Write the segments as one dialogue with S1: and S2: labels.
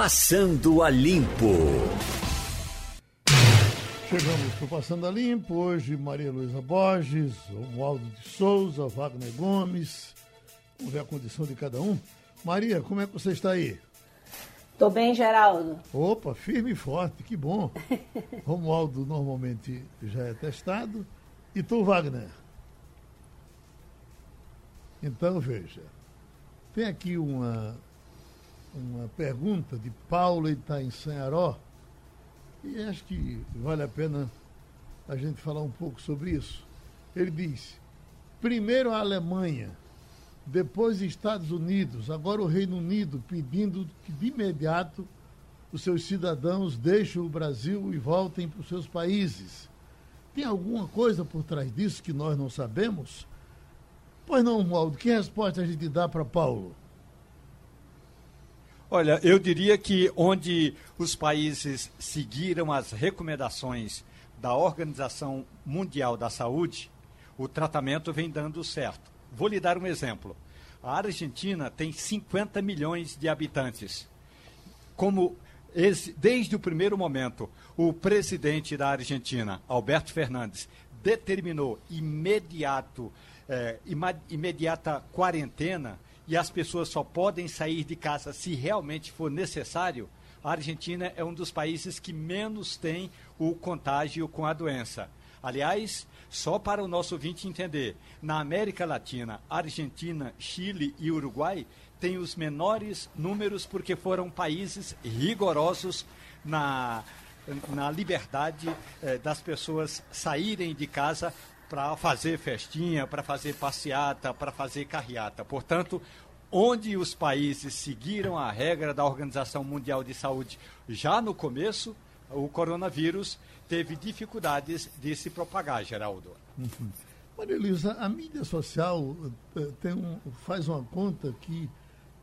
S1: Passando a Limpo.
S2: Chegamos para Passando a Limpo. Hoje, Maria Luísa Borges, Romualdo de Souza, Wagner Gomes. Vamos ver a condição de cada um. Maria, como é que você está aí?
S3: Tô bem, Geraldo.
S2: Opa, firme e forte, que bom. Romualdo normalmente já é testado. E tu, Wagner? Então, veja. Tem aqui uma, uma pergunta de Paulo Itainsanharó, e acho que vale a pena a gente falar um pouco sobre isso. Ele diz: primeiro a Alemanha, depois Estados Unidos, agora o Reino Unido pedindo que de imediato os seus cidadãos deixem o Brasil e voltem para os seus países. Tem alguma coisa por trás disso que nós não sabemos? Pois não, Waldo, que resposta a gente dá para Paulo?
S4: Olha, eu diria que onde os países seguiram as recomendações da Organização Mundial da Saúde, o tratamento vem dando certo. Vou lhe dar um exemplo. A Argentina tem 50 milhões de habitantes. Como desde o primeiro momento, o presidente da Argentina, Alberto Fernandes, determinou imediato, eh, imediata quarentena e as pessoas só podem sair de casa se realmente for necessário, a Argentina é um dos países que menos tem o contágio com a doença. Aliás, só para o nosso ouvinte entender, na América Latina, Argentina, Chile e Uruguai têm os menores números porque foram países rigorosos na, na liberdade eh, das pessoas saírem de casa para fazer festinha, para fazer passeata, para fazer carreata. Portanto, onde os países seguiram a regra da Organização Mundial de Saúde já no começo, o coronavírus teve dificuldades de se propagar, Geraldo.
S2: Uhum. Maria Elisa, a mídia social eh, tem um, faz uma conta que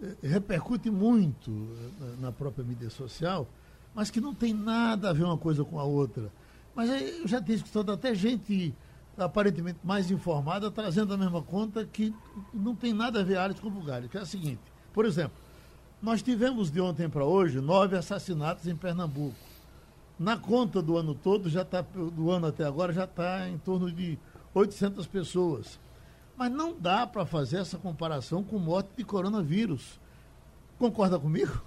S2: eh, repercute muito eh, na própria mídia social, mas que não tem nada a ver uma coisa com a outra. Mas eu já tenho escutado até gente aparentemente mais informada, trazendo a mesma conta que não tem nada a ver Ares com Bulgária, que é a seguinte. Por exemplo, nós tivemos de ontem para hoje nove assassinatos em Pernambuco. Na conta do ano todo, já tá, do ano até agora, já está em torno de 800 pessoas. Mas não dá para fazer essa comparação com morte de coronavírus. Concorda comigo?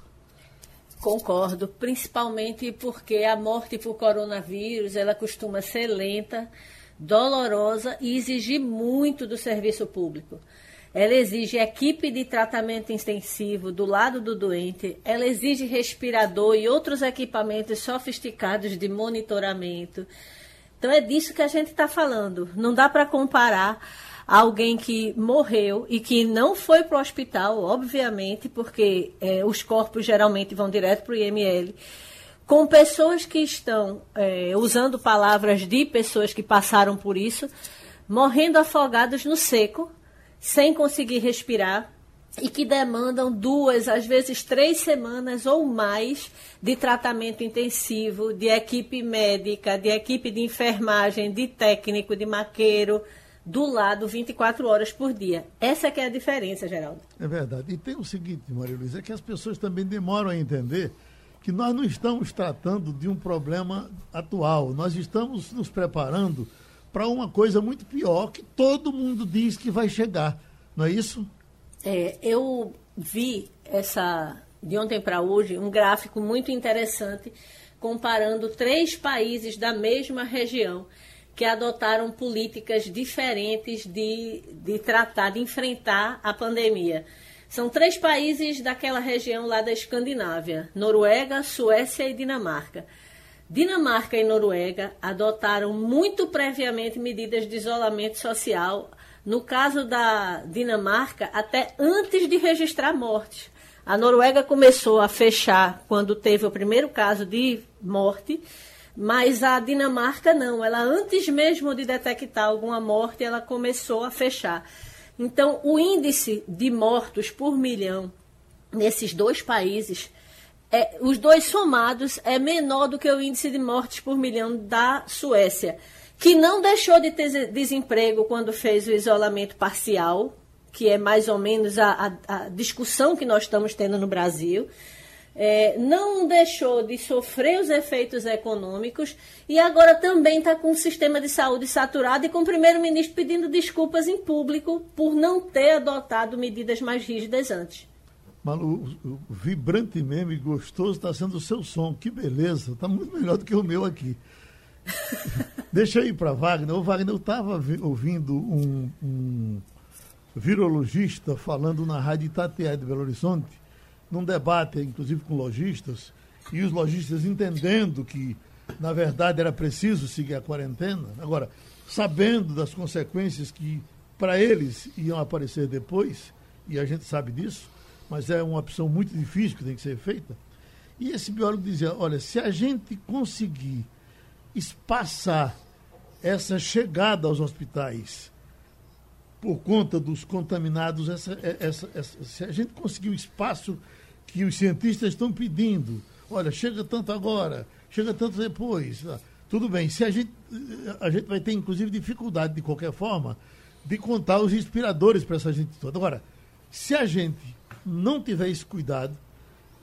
S3: Concordo, principalmente porque a morte por coronavírus ela costuma ser lenta dolorosa e exigir muito do serviço público. Ela exige equipe de tratamento intensivo do lado do doente, ela exige respirador e outros equipamentos sofisticados de monitoramento. Então é disso que a gente está falando. Não dá para comparar alguém que morreu e que não foi para o hospital, obviamente, porque é, os corpos geralmente vão direto para o IML com pessoas que estão é, usando palavras de pessoas que passaram por isso, morrendo afogados no seco, sem conseguir respirar e que demandam duas, às vezes três semanas ou mais de tratamento intensivo, de equipe médica, de equipe de enfermagem, de técnico, de maqueiro, do lado 24 horas por dia. Essa que é a diferença, Geraldo.
S2: É verdade. E tem o seguinte, Maria Luísa, é que as pessoas também demoram a entender que nós não estamos tratando de um problema atual, nós estamos nos preparando para uma coisa muito pior que todo mundo diz que vai chegar, não é isso?
S3: É, eu vi essa de ontem para hoje um gráfico muito interessante comparando três países da mesma região que adotaram políticas diferentes de, de tratar, de enfrentar a pandemia. São três países daquela região lá da Escandinávia: Noruega, Suécia e Dinamarca. Dinamarca e Noruega adotaram muito previamente medidas de isolamento social. No caso da Dinamarca, até antes de registrar mortes. A Noruega começou a fechar quando teve o primeiro caso de morte, mas a Dinamarca não. Ela antes mesmo de detectar alguma morte, ela começou a fechar. Então, o índice de mortos por milhão nesses dois países, é, os dois somados, é menor do que o índice de mortes por milhão da Suécia, que não deixou de ter desemprego quando fez o isolamento parcial, que é mais ou menos a, a, a discussão que nós estamos tendo no Brasil. É, não deixou de sofrer os efeitos econômicos e agora também está com o sistema de saúde saturado e com o primeiro-ministro pedindo desculpas em público por não ter adotado medidas mais rígidas antes.
S2: Malu, o vibrante meme gostoso está sendo o seu som. Que beleza, está muito melhor do que o meu aqui. Deixa eu ir para Wagner. O Wagner, eu estava ouvindo um, um virologista falando na Rádio Itatiaia de Belo Horizonte num debate, inclusive com lojistas, e os lojistas entendendo que, na verdade, era preciso seguir a quarentena. Agora, sabendo das consequências que para eles iam aparecer depois, e a gente sabe disso, mas é uma opção muito difícil que tem que ser feita. E esse biólogo dizia: olha, se a gente conseguir espaçar essa chegada aos hospitais por conta dos contaminados, essa, essa, essa, se a gente conseguir o espaço que os cientistas estão pedindo. Olha, chega tanto agora, chega tanto depois. Ah, tudo bem, se a gente, a gente vai ter, inclusive, dificuldade, de qualquer forma, de contar os respiradores para essa gente toda. Agora, se a gente não tiver esse cuidado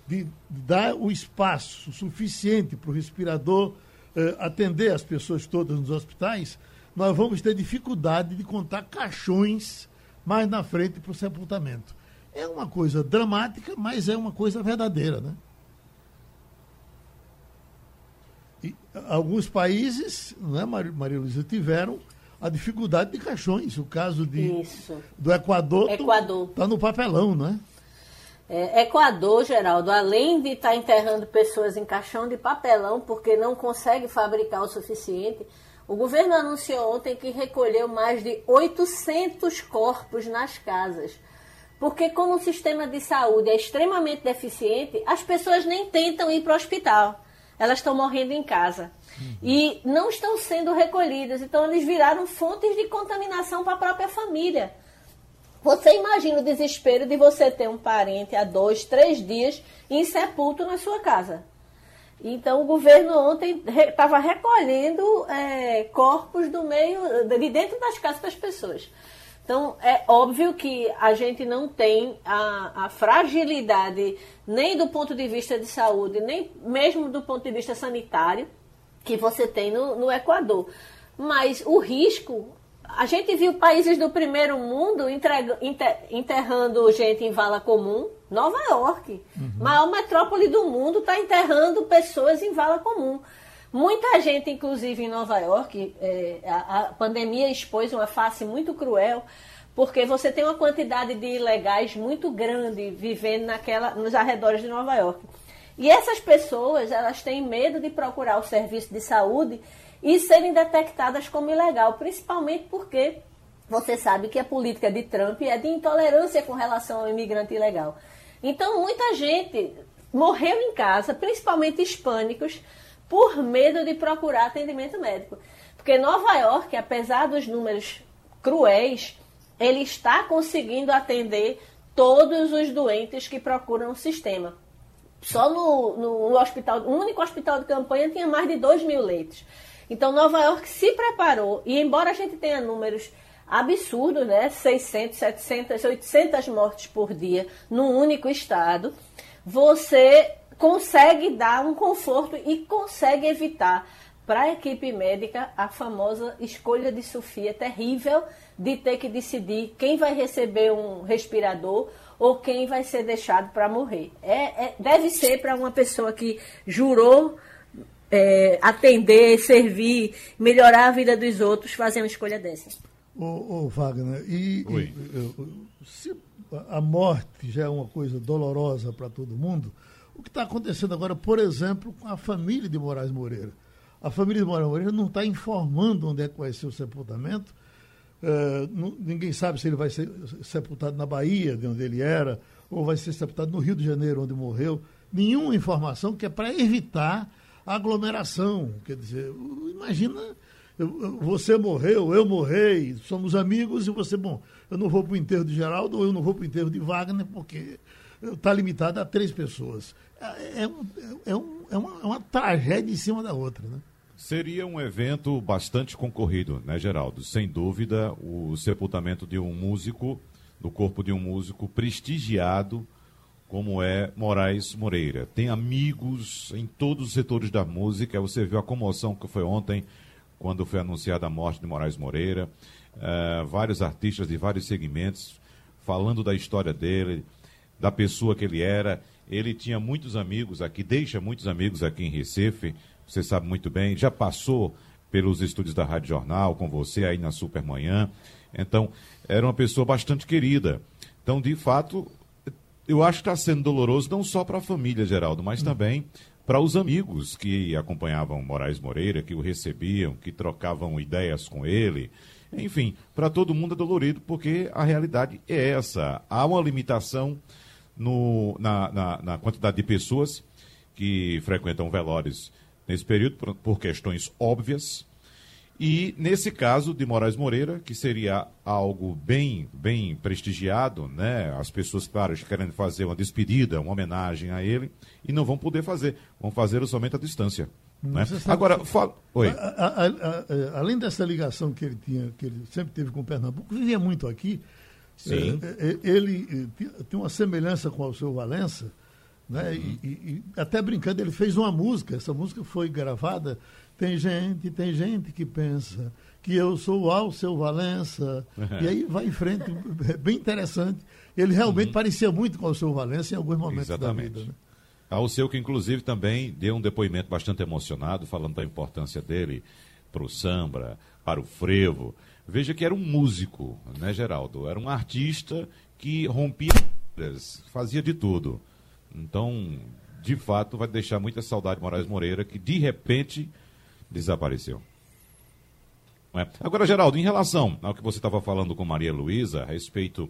S2: de dar o espaço suficiente para o respirador eh, atender as pessoas todas nos hospitais, nós vamos ter dificuldade de contar caixões mais na frente para o sepultamento. É uma coisa dramática, mas é uma coisa verdadeira, né? E alguns países, não é, Maria Luísa, tiveram a dificuldade de caixões. O caso de,
S3: Isso.
S2: do Equador está no papelão, não é?
S3: É, Equador, Geraldo, além de estar tá enterrando pessoas em caixão de papelão porque não consegue fabricar o suficiente, o governo anunciou ontem que recolheu mais de 800 corpos nas casas. Porque como o sistema de saúde é extremamente deficiente, as pessoas nem tentam ir para o hospital. Elas estão morrendo em casa. Uhum. E não estão sendo recolhidas. Então eles viraram fontes de contaminação para a própria família. Você imagina o desespero de você ter um parente há dois, três dias insepulto na sua casa. Então o governo ontem estava re, recolhendo é, corpos do meio, de dentro das casas das pessoas. Então, é óbvio que a gente não tem a, a, fragilidade nem do ponto de vista de saúde, nem mesmo do ponto de vista sanitário que você tem no, no Equador. Mas o risco, a gente viu países do primeiro mundo entrega, inter, enterrando gente em vala comum. Nova York, uhum. maior metrópole do mundo, está enterrando pessoas em vala comum. Muita gente, inclusive em Nova York, é, a, a, pandemia expôs uma face muito cruel, porque você tem uma quantidade de ilegais muito grande vivendo naquela, nos arredores de Nova York. E essas pessoas, elas têm medo de procurar o serviço de saúde e serem detectadas como ilegal, principalmente porque você sabe que a política de Trump é de intolerância com relação ao imigrante ilegal. Então, muita gente morreu em casa, principalmente hispânicos, por medo de procurar atendimento médico. Porque Nova York, apesar dos números cruéis, ele está conseguindo atender todos os doentes que procuram o sistema. Só no, no hospital, o único hospital de campanha tinha mais de 2 mil leitos. Então, Nova York se preparou, e embora a gente tenha números absurdos, né? 600, 700, 800 mortes por dia num único estado, você consegue dar um conforto e consegue evitar para a equipe médica a famosa escolha de Sofia terrível de ter que decidir quem vai receber um respirador ou quem vai ser deixado para morrer. É, é, deve ser para uma pessoa que jurou é, atender, servir, melhorar a vida dos outros, fazer uma escolha dessa.
S2: Ô, ô Wagner, e, e, se a morte já é uma coisa dolorosa para todo mundo, o que está acontecendo agora, por exemplo, com a família de Moraes Moreira. A família de Moraes Moreira não está informando onde é que vai ser o sepultamento. Uh, não, ninguém sabe se ele vai ser sepultado na Bahia, de onde ele era, ou vai ser sepultado no Rio de Janeiro, onde morreu. Nenhuma informação que é para evitar aglomeração. Quer dizer, imagina, você morreu, eu morrei, somos amigos e você, bom, eu não vou para o enterro de Geraldo ou eu não vou para o enterro de Wagner porque está limitado a três pessoas. É, é, um, é, um, é, uma, é uma tragédia em cima da outra, né?
S5: Seria um evento bastante concorrido, né, Geraldo? Sem dúvida, o sepultamento de um músico, do corpo de um músico prestigiado como é Moraes Moreira. Tem amigos em todos os setores da música. Você viu a comoção que foi ontem, quando foi anunciada a morte de Moraes Moreira. Uh, vários artistas de vários segmentos falando da história dele, da pessoa que ele era. Ele tinha muitos amigos aqui, deixa muitos amigos aqui em Recife, você sabe muito bem. Já passou pelos estúdios da Rádio Jornal com você aí na Supermanhã. Então, era uma pessoa bastante querida. Então, de fato, eu acho que está sendo doloroso não só para a família, Geraldo, mas hum. também para os amigos que acompanhavam Moraes Moreira, que o recebiam, que trocavam ideias com ele. Enfim, para todo mundo é dolorido, porque a realidade é essa. Há uma limitação no, na, na, na quantidade de pessoas que frequentam velórios nesse período, por, por questões óbvias. E nesse caso de Moraes Moreira, que seria algo bem, bem prestigiado, né? As pessoas, claro, querendo fazer uma despedida, uma homenagem a ele, e não vão poder fazer, vão fazer somente à distância. Né? Agora, fala. Oi. A,
S2: a, a, além dessa ligação que ele tinha, que ele sempre teve com Pernambuco, vivia muito aqui.
S5: Sim.
S2: É, é, ele tem uma semelhança com o seu Valença, né? Uhum. E, e, até brincando, ele fez uma música. Essa música foi gravada tem gente, tem gente que pensa que eu sou o seu Valença. Uhum. E aí vai em frente, é bem interessante. Ele realmente uhum. parecia muito com o seu Valença em alguns momentos
S5: Exatamente.
S2: da vida. Né?
S5: Ao seu que, inclusive, também deu um depoimento bastante emocionado, falando da importância dele para o samba, para o frevo. Veja que era um músico, né, Geraldo? Era um artista que rompia, fazia de tudo. Então, de fato, vai deixar muita saudade Moraes Moreira, que de repente desapareceu. É? Agora, Geraldo, em relação ao que você estava falando com Maria Luísa a respeito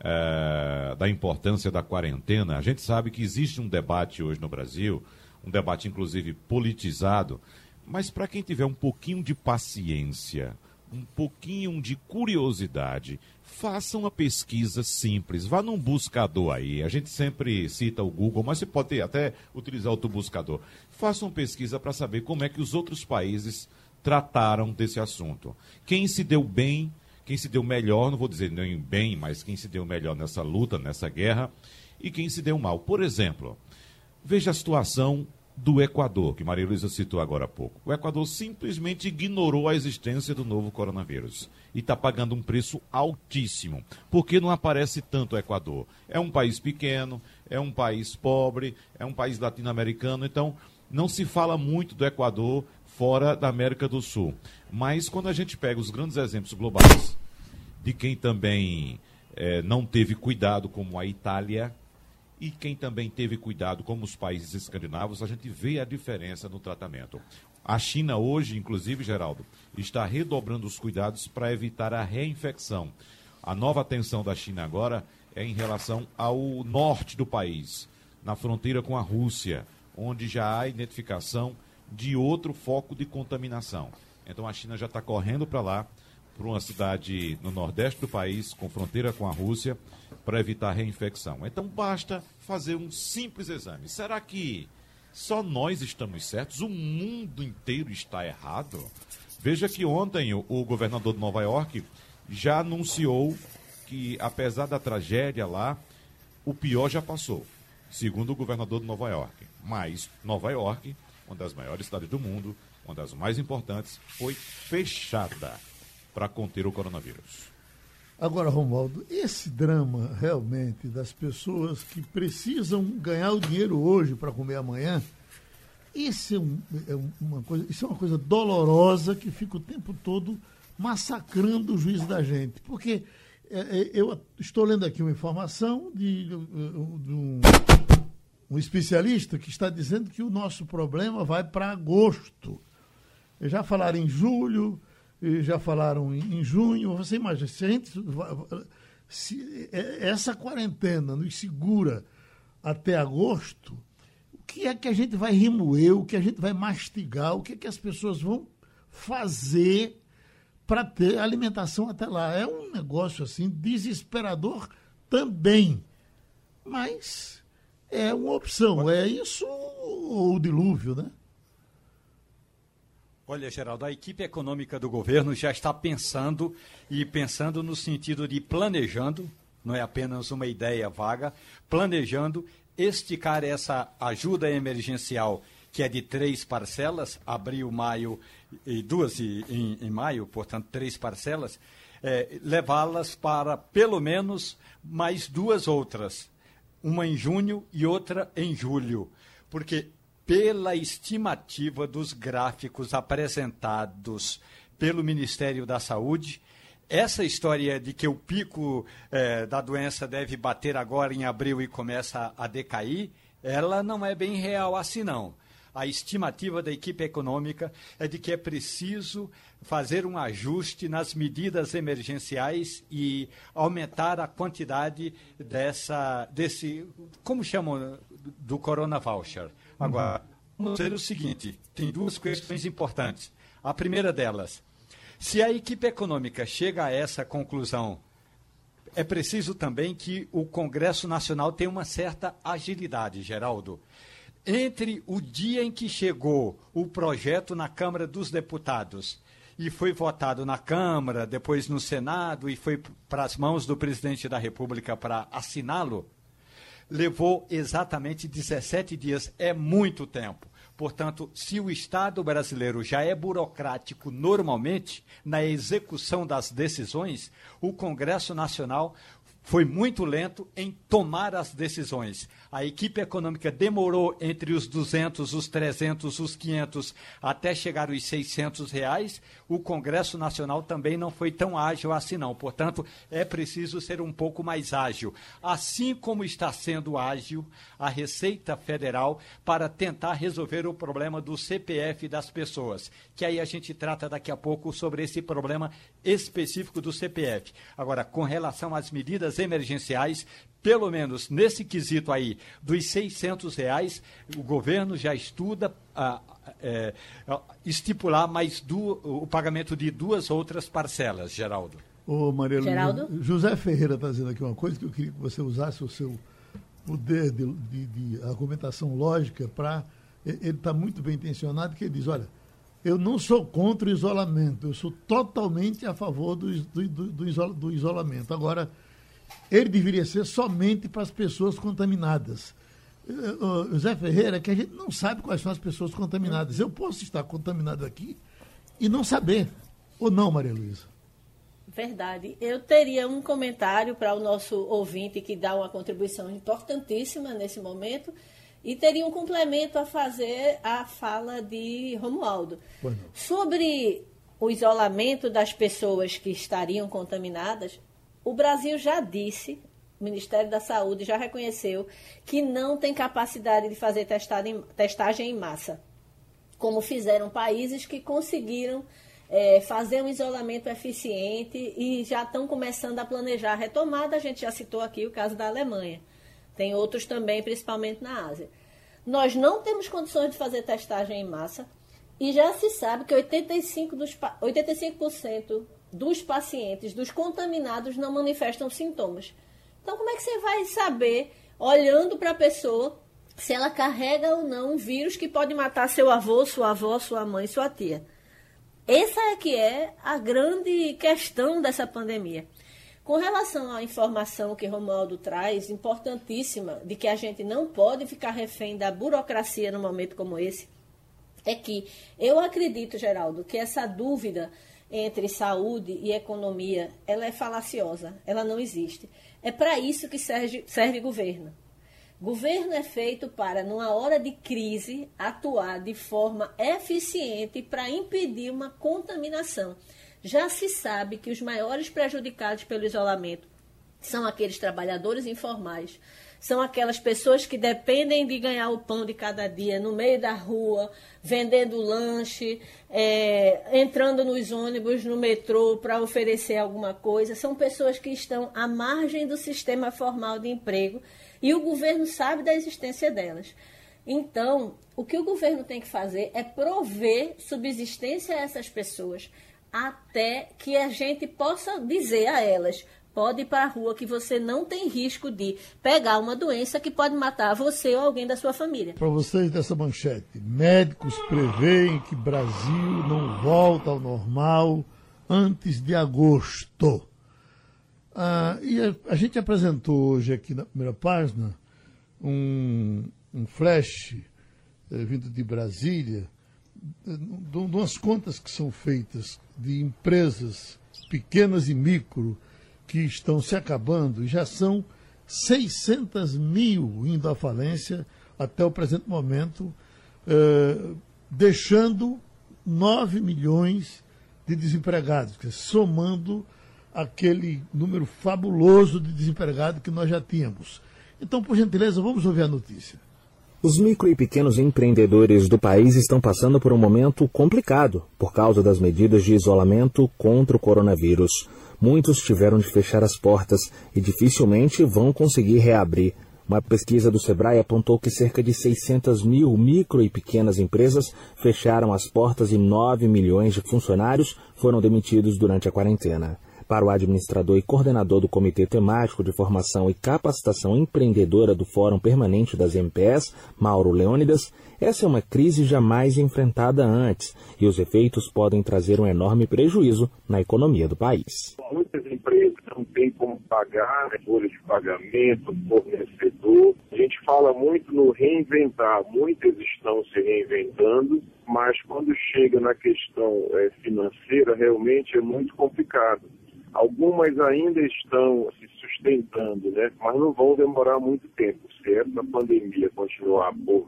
S5: é, da importância da quarentena, a gente sabe que existe um debate hoje no Brasil, um debate inclusive politizado, mas para quem tiver um pouquinho de paciência, um pouquinho de curiosidade, faça uma pesquisa simples. Vá num buscador aí. A gente sempre cita o Google, mas você pode até utilizar outro buscador. Faça uma pesquisa para saber como é que os outros países trataram desse assunto. Quem se deu bem, quem se deu melhor, não vou dizer nem bem, mas quem se deu melhor nessa luta, nessa guerra, e quem se deu mal. Por exemplo, veja a situação do Equador, que Maria Luísa citou agora há pouco. O Equador simplesmente ignorou a existência do novo coronavírus e está pagando um preço altíssimo. porque não aparece tanto o Equador? É um país pequeno, é um país pobre, é um país latino-americano, então não se fala muito do Equador fora da América do Sul. Mas quando a gente pega os grandes exemplos globais de quem também é, não teve cuidado, como a Itália, e quem também teve cuidado, como os países escandinavos, a gente vê a diferença no tratamento. A China hoje, inclusive, Geraldo, está redobrando os cuidados para evitar a reinfecção. A nova atenção da China agora é em relação ao norte do país, na fronteira com a Rússia, onde já há identificação de outro foco de contaminação. Então a China já está correndo para lá, para uma cidade no nordeste do país, com fronteira com a Rússia, para evitar reinfecção. Então basta fazer um simples exame. Será que só nós estamos certos? O mundo inteiro está errado? Veja que ontem o, governador de Nova York já anunciou que, apesar da tragédia lá, o pior já passou, segundo o governador de Nova York. Mas Nova York, uma das maiores cidades do mundo, uma das mais importantes, foi fechada para conter o coronavírus.
S2: Agora, Romualdo, esse drama realmente das pessoas que precisam ganhar o dinheiro hoje para comer amanhã, isso é, um, é, uma coisa, isso é uma coisa dolorosa que fica o tempo todo massacrando o juízo da gente. Porque é, é eu estou lendo aqui uma informação de, de um, um especialista que está dizendo que o nosso problema vai para agosto. Já falaram em julho, já falaram em, junho. Você imagina, se a gente. Se essa quarentena nos segura até agosto, o que é que a gente vai remoer, o que a gente vai mastigar, o que é que as pessoas vão fazer para ter alimentação até lá? É um negócio assim desesperador também. Mas é uma opção. É isso ou o dilúvio, né?
S4: Olha, Geraldo, a equipe econômica do governo já está pensando e pensando no sentido de planejando não é apenas uma ideia vaga, planejando esticar essa ajuda emergencial, que é de três parcelas, abril, maio e duas em, em maio, portanto, três parcelas, é, levá-las para pelo menos mais duas outras, uma em junho e outra em julho. Porque, pela estimativa dos gráficos apresentados pelo Ministério da Saúde, essa história de que o pico é, da doença deve bater agora em abril e começa a decair, ela não é bem real assim não. A estimativa da equipe econômica é de que é preciso fazer um ajuste nas medidas emergenciais e aumentar a quantidade dessa, desse, como chamam, do Corona Voucher. Agora, vamos ver o seguinte, tem duas questões importantes. A primeira delas, se a equipe econômica chega a essa conclusão, é preciso também que o Congresso Nacional tenha uma certa agilidade, Geraldo. Entre o dia em que chegou o projeto na Câmara dos Deputados e foi votado na Câmara, depois no Senado e foi para as mãos do presidente da República para assiná-lo, levou exatamente 17 dias. É muito tempo. Portanto, se o Estado brasileiro já é burocrático normalmente na execução das decisões, o Congresso Nacional foi muito lento em tomar as decisões. A equipe econômica demorou entre os 200, os 300, os 500 até chegar aos 600 reais. O Congresso Nacional também não foi tão ágil assim não. Portanto, é preciso ser um pouco mais ágil. Assim como está sendo ágil a Receita Federal para tentar resolver o problema do CPF das pessoas, que aí a gente trata daqui a pouco sobre esse problema específico do CPF. Agora, com relação às medidas emergenciais, pelo menos nesse quesito aí dos 600 reais, o governo já estuda a, é, estipular mais du, o pagamento de duas outras parcelas, Geraldo.
S2: Ô, Maria Geraldo? José Ferreira está dizendo aqui uma coisa que eu queria que você usasse o seu poder de, de, de argumentação lógica para. Ele está muito bem intencionado, que ele diz: olha, eu não sou contra o isolamento, eu sou totalmente a favor do, do, do, do isolamento. Agora, ele deveria ser somente para as pessoas contaminadas. José Ferreira, que a gente não sabe quais são as pessoas contaminadas. Eu posso estar contaminado aqui e não saber. Ou não, Maria Luísa?
S3: Verdade. Eu teria um comentário para o nosso ouvinte que dá uma contribuição importantíssima nesse momento e teria um complemento a fazer à fala de Romualdo. Bueno. Sobre o isolamento das pessoas que estariam contaminadas, o Brasil já disse, o Ministério da Saúde já reconheceu, que não tem capacidade de fazer testagem em massa, como fizeram países que conseguiram é, fazer um isolamento eficiente e já estão começando a planejar a retomada. A gente já citou aqui o caso da Alemanha. Tem outros também, principalmente na Ásia. Nós não temos condições de fazer testagem em massa e já se sabe que 85%, dos, 85 dos pacientes, dos contaminados, não manifestam sintomas. Então, como é que você vai saber, olhando para a pessoa, se ela carrega ou não um vírus que pode matar seu avô, sua avó, sua mãe, sua tia? Essa é que é a grande questão dessa pandemia. Com relação à informação que Romualdo traz, importantíssima, de que a gente não pode ficar refém da burocracia num momento como esse, é que eu acredito, Geraldo, que essa dúvida entre saúde e economia, ela é falaciosa, ela não existe. É para isso que serve, serve governo. Governo é feito para, numa hora de crise, atuar de forma eficiente para impedir uma contaminação. Já se sabe que os maiores prejudicados pelo isolamento são aqueles trabalhadores informais, são aquelas pessoas que dependem de ganhar o pão de cada dia no meio da rua, vendendo lanche, é, entrando nos ônibus, no metrô para oferecer alguma coisa. São pessoas que estão à margem do sistema formal de emprego e o governo sabe da existência delas. Então, o que o governo tem que fazer é prover subsistência a essas pessoas até que a gente possa dizer a elas: pode ir para a rua que você não tem risco de pegar uma doença que pode matar você ou alguém da sua família.
S2: Para vocês dessa manchete, médicos preveem que Brasil não volta ao normal antes de agosto. Ah, e a, a, gente apresentou hoje aqui na primeira página um, um flash eh, vindo de Brasília, de, de umas contas que são feitas de empresas pequenas e micro que estão se acabando já são 600 mil indo à falência até o presente momento, eh, deixando 9 milhões de desempregados, somando aquele número fabuloso de desempregados que nós já tínhamos. Então, por gentileza, vamos ouvir a notícia.
S6: Os micro e pequenos empreendedores do país estão passando por um momento complicado por causa das medidas de isolamento contra o coronavírus. Muitos tiveram de fechar as portas e dificilmente vão conseguir reabrir. Uma pesquisa do Sebrae apontou que cerca de 600 mil micro e pequenas empresas fecharam as portas e 9 milhões de funcionários foram demitidos durante a quarentena. Para o administrador e coordenador do Comitê Temático de Formação e Capacitação Empreendedora do Fórum Permanente das MPS, Mauro Leônidas, essa é uma crise jamais enfrentada antes e os efeitos podem trazer um enorme prejuízo na economia do país.
S7: Muitas empresas não têm como pagar né, folha de pagamento, fornecedor. A gente fala muito no reinventar, muitas estão se reinventando, mas quando chega na questão é, financeira, realmente é muito complicado. Algumas ainda estão se sustentando, né? mas não vão demorar muito tempo. Se essa pandemia continuar por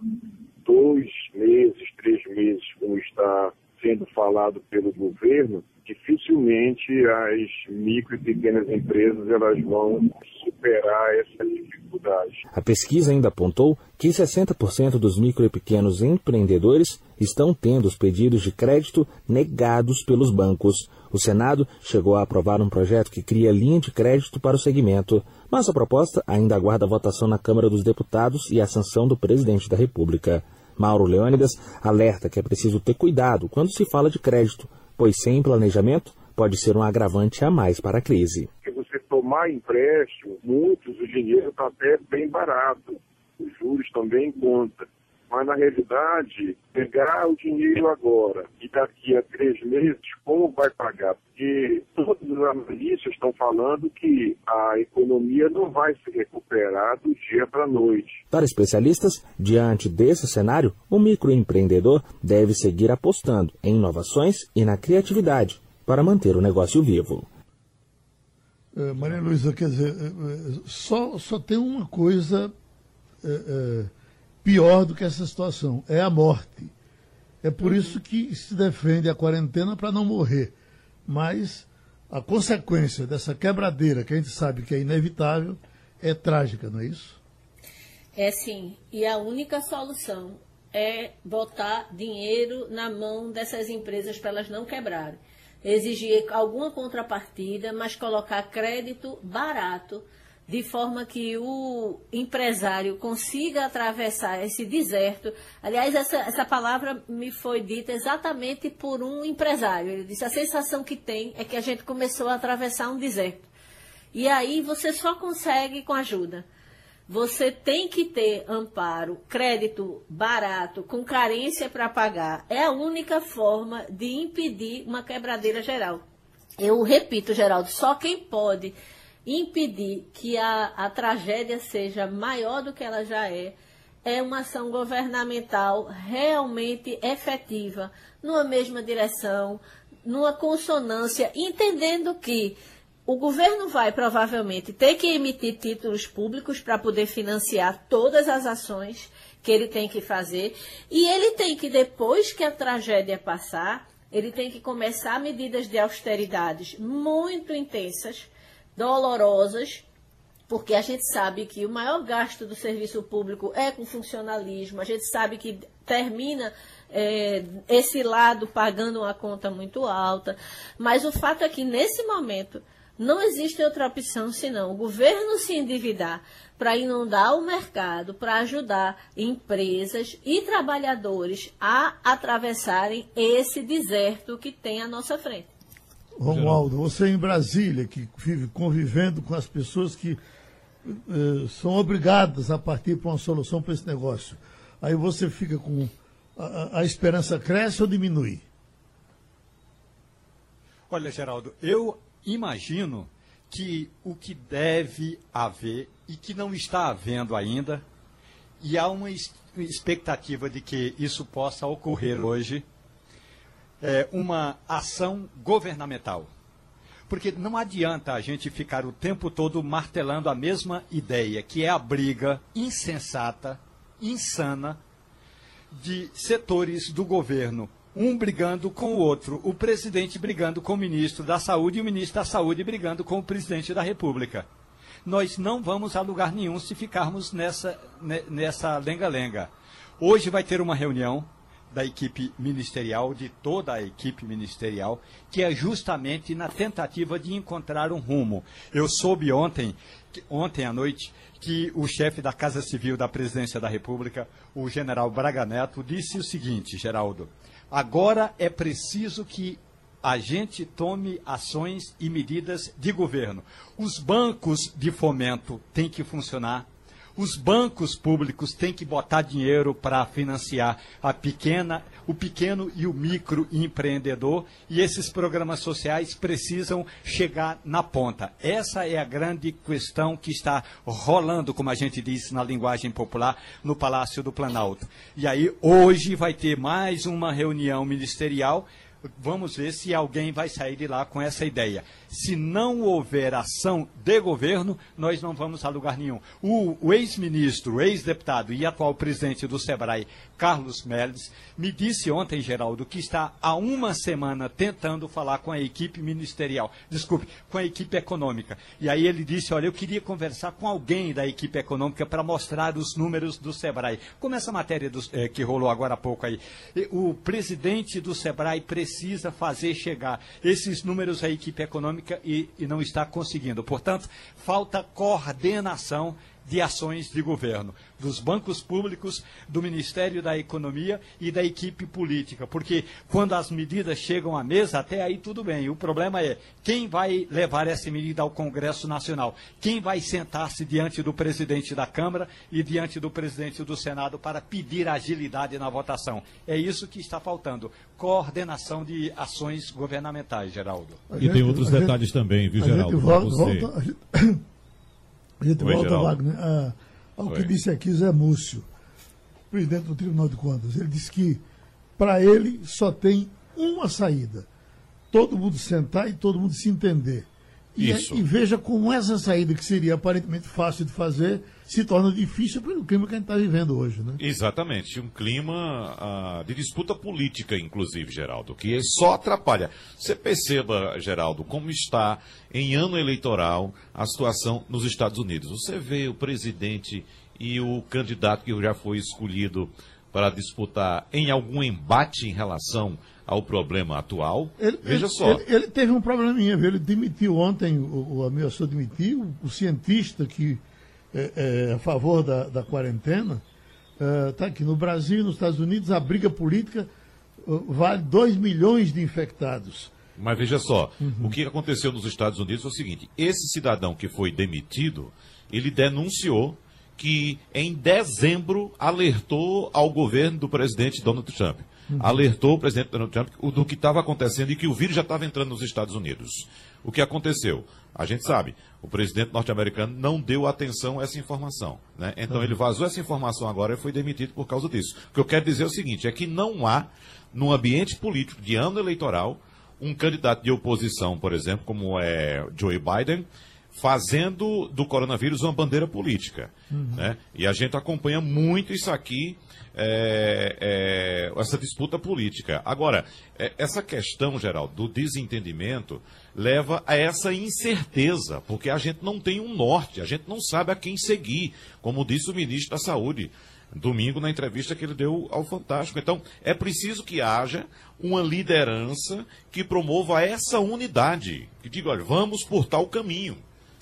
S7: dois meses, três meses, como está sendo falado pelo governo, dificilmente as micro e pequenas empresas elas vão superar essa dificuldade.
S6: A pesquisa ainda apontou que 60% dos micro e pequenos empreendedores estão tendo os pedidos de crédito negados pelos bancos. O Senado chegou a aprovar um projeto que cria linha de crédito para o segmento, mas a proposta ainda aguarda votação na Câmara dos Deputados e a sanção do presidente da República. Mauro Leônidas alerta que é preciso ter cuidado quando se fala de crédito, pois sem planejamento pode ser um agravante a mais para a crise.
S7: Se você tomar empréstimo, muitos, o dinheiro está até bem barato, os juros em conta. Mas, na realidade, pegar o dinheiro agora e daqui a três meses, como vai pagar? Porque todos os analistas estão falando que a economia não vai se recuperar do dia para a noite.
S6: Para especialistas, diante desse cenário, o microempreendedor deve seguir apostando em inovações e na criatividade para manter o negócio vivo.
S2: É, Maria Luísa, quer dizer, é, é, só, só tem uma coisa. É, é pior do que essa situação: é a morte. É por isso que se defende a quarentena para não morrer. Mas a consequência dessa quebradeira, que a gente sabe que é inevitável, é trágica, não é isso?
S3: É sim. E a única solução é botar dinheiro na mão dessas empresas para elas não quebrarem. Exigir alguma contrapartida, mas colocar crédito barato de forma que o empresário consiga atravessar esse deserto. Aliás, essa, essa palavra me foi dita exatamente por um empresário. Ele disse: a sensação que tem é que a gente começou a atravessar um deserto. E aí você só consegue com ajuda. Você tem que ter amparo, crédito barato, com carência para pagar. É a única forma de impedir uma quebradeira geral. Eu repito, Geraldo, só quem pode impedir que a, a tragédia seja maior do que ela já é, é uma ação governamental realmente efetiva, numa mesma direção, numa consonância, entendendo que o governo vai provavelmente ter que emitir títulos públicos para poder financiar todas as ações que ele tem que fazer, e ele tem que, depois que a tragédia passar, ele tem que começar medidas de austeridades muito intensas dolorosas, porque a gente sabe que o maior gasto do serviço público é com funcionalismo, a gente sabe que termina é, esse lado pagando uma conta muito alta, mas o fato é que nesse momento não existe outra opção senão o governo se endividar para inundar o mercado, para ajudar empresas e trabalhadores a atravessarem esse deserto que tem à nossa frente.
S2: Romualdo, você em Brasília, que vive convivendo com as pessoas que eh, são obrigadas a partir para uma solução para esse negócio. Aí você fica com. A, a esperança cresce ou diminui?
S4: Olha, Geraldo, eu imagino que o que deve haver e que não está havendo ainda, e há uma expectativa de que isso possa ocorrer hoje, é uma ação governamental. Porque não adianta a gente ficar o tempo todo martelando a mesma ideia, que é a briga insensata, insana, de setores do governo um brigando com o outro, o presidente brigando com o ministro da Saúde e o ministro da Saúde brigando com o presidente da República. Nós não vamos a lugar nenhum se ficarmos nessa nessa lenga-lenga. Hoje vai ter uma reunião da equipe ministerial, de toda a equipe ministerial, que é justamente na tentativa de encontrar um rumo. Eu soube ontem, ontem à noite, que o chefe da Casa Civil da Presidência da República, o general Braga Neto, disse o seguinte, Geraldo, Agora é preciso que a gente tome ações e medidas de governo. Os bancos de fomento têm que funcionar, os bancos públicos têm que botar dinheiro para financiar a pequena, o pequeno e o micro empreendedor e esses programas sociais precisam chegar na ponta. Essa é a grande questão que está rolando, como a gente diz na linguagem popular, no Palácio do Planalto. E aí hoje vai ter mais uma reunião ministerial vamos ver se alguém vai sair de lá com essa ideia. Se não houver ação de governo, nós não vamos a lugar nenhum. O, ex-ministro, ex-deputado e atual presidente do SEBRAE, Carlos Melles, me disse ontem, Geraldo, que está há uma semana tentando falar com a equipe ministerial, desculpe, com a equipe econômica. E aí ele disse, olha, eu queria conversar com alguém da equipe econômica para mostrar os números do SEBRAE. Como essa matéria do, eh, que rolou agora há pouco aí. O presidente do SEBRAE precisa precisa fazer chegar esses números à equipe econômica e, e não está conseguindo. Portanto, falta coordenação de ações de governo, dos bancos públicos, do Ministério da Economia e da equipe política. Porque quando as medidas chegam à mesa, até aí tudo bem. O problema é quem vai levar essa medida ao Congresso Nacional? Quem vai sentar-se diante do presidente da Câmara e diante do presidente do Senado para pedir agilidade na votação? É isso que está faltando. Coordenação de ações governamentais, Geraldo.
S5: e tem outros detalhes gente, também, viu, Geraldo?
S2: Volta, volta, a gente Oi, volta, Geraldo. Wagner, a, ao Oi. que disse aqui Zé Múcio, presidente do Tribunal de Contas. Ele disse que, para ele, só tem uma saída. Todo mundo sentar e todo mundo se entender. E, Isso. e veja como essa saída, que seria aparentemente fácil de fazer, se torna difícil pelo clima que a gente está vivendo hoje. Né?
S5: Exatamente. Um clima uh, de disputa política, inclusive, Geraldo, que só atrapalha. Você perceba, Geraldo, como está em ano eleitoral a situação nos Estados Unidos. Você vê o presidente e o candidato que já foi escolhido para disputar em algum embate em relação ao problema atual. Ele, Veja
S2: ele,
S5: só.
S2: Ele, ele, teve um probleminha, viu? Ele demitiu ontem, o, o ameaçou demitir, o, o cientista que é, é, a favor da, da quarentena, está é, aqui no Brasil e nos Estados Unidos, a briga política uh, vale 2 milhões de infectados.
S5: Mas veja só, uhum. o que aconteceu nos Estados Unidos foi o seguinte: esse cidadão que foi demitido, ele denunciou que em dezembro alertou ao governo do presidente Donald Trump uhum. alertou o presidente Donald Trump do que estava acontecendo e que o vírus já estava entrando nos Estados Unidos. O que aconteceu? A gente sabe, o presidente norte-americano não deu atenção a essa informação. Né? Então uhum. ele vazou essa informação agora e foi demitido por causa disso. O que eu quero dizer é o seguinte: é que não há, no ambiente político de ano eleitoral, um candidato de oposição, por exemplo, como é Joe Biden, fazendo do coronavírus uma bandeira política. Uhum. Né? E a gente acompanha muito isso aqui é, é, essa disputa política. Agora, é, essa questão, Geraldo, do desentendimento leva a essa incerteza, porque a gente não tem um norte, a gente não sabe a quem seguir, como disse o ministro da Saúde domingo na entrevista que ele deu ao Fantástico. Então, é preciso que haja uma liderança que promova essa unidade, que diga, olha, vamos por tal caminho.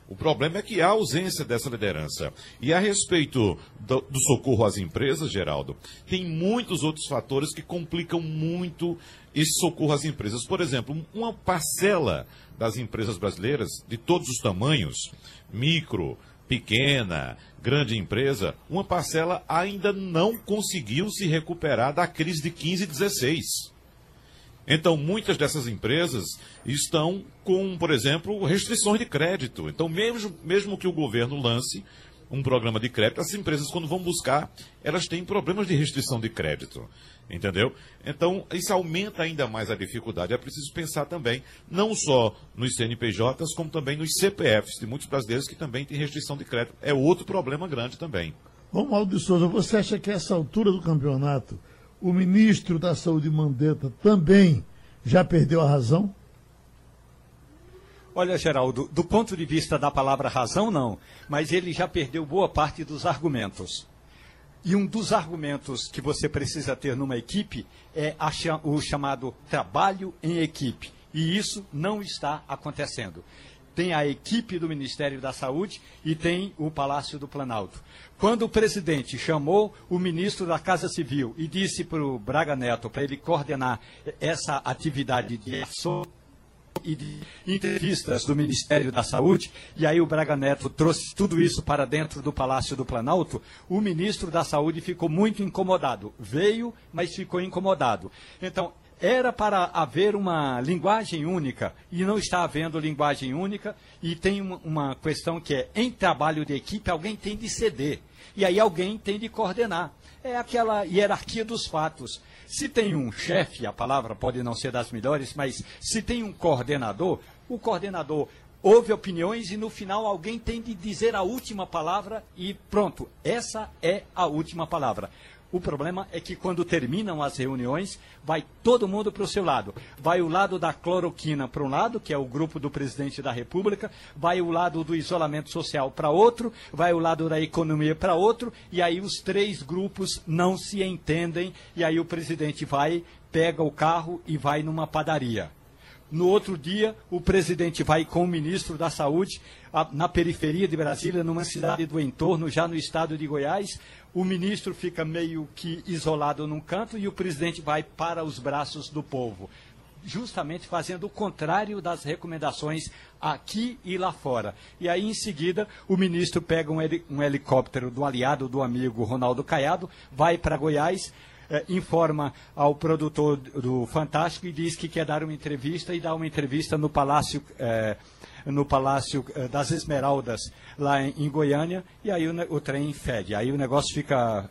S5: O problema é que há ausência dessa liderança. E a respeito do, do, socorro às empresas, Geraldo, tem muitos outros fatores que complicam muito esse socorro às empresas. Por exemplo, uma parcela das empresas brasileiras, de todos os tamanhos, micro, pequena, grande empresa, uma parcela ainda não conseguiu se recuperar da crise de 15 e 16. Então, muitas dessas empresas estão com, por exemplo, restrições de crédito. Então, mesmo, mesmo que o governo lance um programa de crédito, as empresas, quando vão buscar, elas têm problemas de restrição de crédito. Entendeu? Então, isso aumenta ainda mais a dificuldade. É preciso pensar também, não só nos CNPJs, como também nos CPFs de muitos brasileiros que também têm restrição de crédito. É outro problema grande também.
S2: Romualdo de Souza, você acha que a essa altura do campeonato, o ministro da Saúde Mandetta também já perdeu a razão?
S4: Olha, Geraldo, do ponto de vista da palavra razão, não. Mas ele já perdeu boa parte dos argumentos. E um dos argumentos que você precisa ter numa equipe é o chamado trabalho em equipe. E isso não está acontecendo. Tem a equipe do Ministério da Saúde e tem o Palácio do Planalto. Quando o presidente chamou o ministro da Casa Civil e disse para o Braga Neto para ele coordenar essa atividade de ação e de entrevistas do Ministério da Saúde, e aí o Braga Neto trouxe tudo isso para dentro do Palácio do Planalto, o ministro da Saúde ficou muito incomodado. Veio, mas ficou incomodado. Então, era para haver uma linguagem única e não está havendo linguagem única e tem uma, questão que é em trabalho de equipe alguém tem de ceder e aí alguém tem de coordenar. É aquela hierarquia dos fatos. Se tem um chefe, a palavra pode não ser das melhores, mas se tem um coordenador, o coordenador ouve opiniões e no final alguém tem de dizer a última palavra e pronto, essa é a última palavra. O problema é que quando terminam as reuniões, vai todo mundo para o seu lado. Vai o lado da cloroquina para um lado, que é o grupo do presidente da República, vai o lado do isolamento social para outro, vai o lado da economia para outro, e aí os três grupos não se entendem, e aí o presidente vai, pega o carro e vai numa padaria. No outro dia, o presidente vai com o ministro da Saúde na periferia de Brasília, numa cidade do entorno, já no estado de Goiás. O ministro fica meio que isolado num canto e o presidente vai para os braços do povo. Justamente fazendo o contrário das recomendações aqui e lá fora. E aí, em seguida, o ministro pega um, um helicóptero do aliado do amigo Ronaldo Caiado, vai para Goiás, eh, informa ao produtor do Fantástico e diz que quer dar uma entrevista e dá uma entrevista no Palácio, eh, no Palácio eh, das Esmeraldas, lá em, em, Goiânia, e aí o, o, trem fede. Aí o negócio fica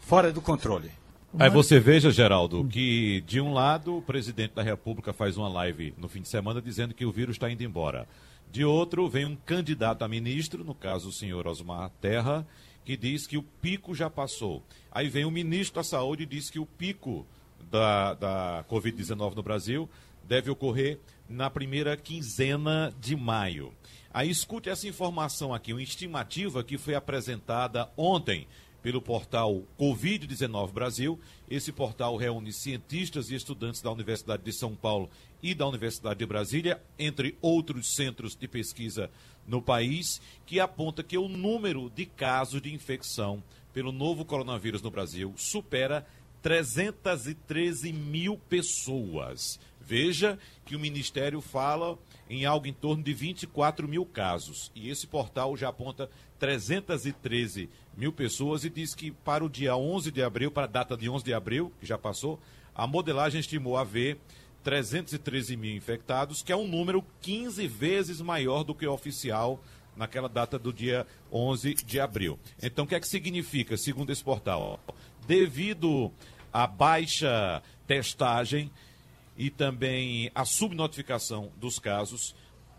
S4: fora do controle.
S5: Aí você veja, Geraldo, que de um lado o presidente da República faz uma live no fim de semana dizendo que o vírus está indo embora. De outro, vem um candidato a ministro, no caso o senhor Osmar Terra, que diz que o pico já passou. Aí vem o ministro da Saúde e diz que o pico da, da Covid-19 no Brasil deve ocorrer na primeira quinzena de maio. Aí escute essa informação aqui, uma estimativa que foi apresentada ontem pelo portal Covid-19 Brasil. Esse portal reúne cientistas e estudantes da Universidade de São Paulo e da Universidade de Brasília, entre outros centros de pesquisa no país, que aponta que o número de casos de infecção pelo novo coronavírus no Brasil supera 313 mil pessoas. Veja que o Ministério fala em algo em torno de 24 mil casos. E esse portal já aponta 313 mil pessoas e diz que para o dia 11 de abril, para a data de 11 de abril, que já passou, a modelagem estimou haver 313 mil infectados, que é um número 15 vezes maior do que o oficial naquela data do dia 11 de abril. Então, o que é que significa, segundo esse portal? Devido à baixa testagem e também à subnotificação dos casos,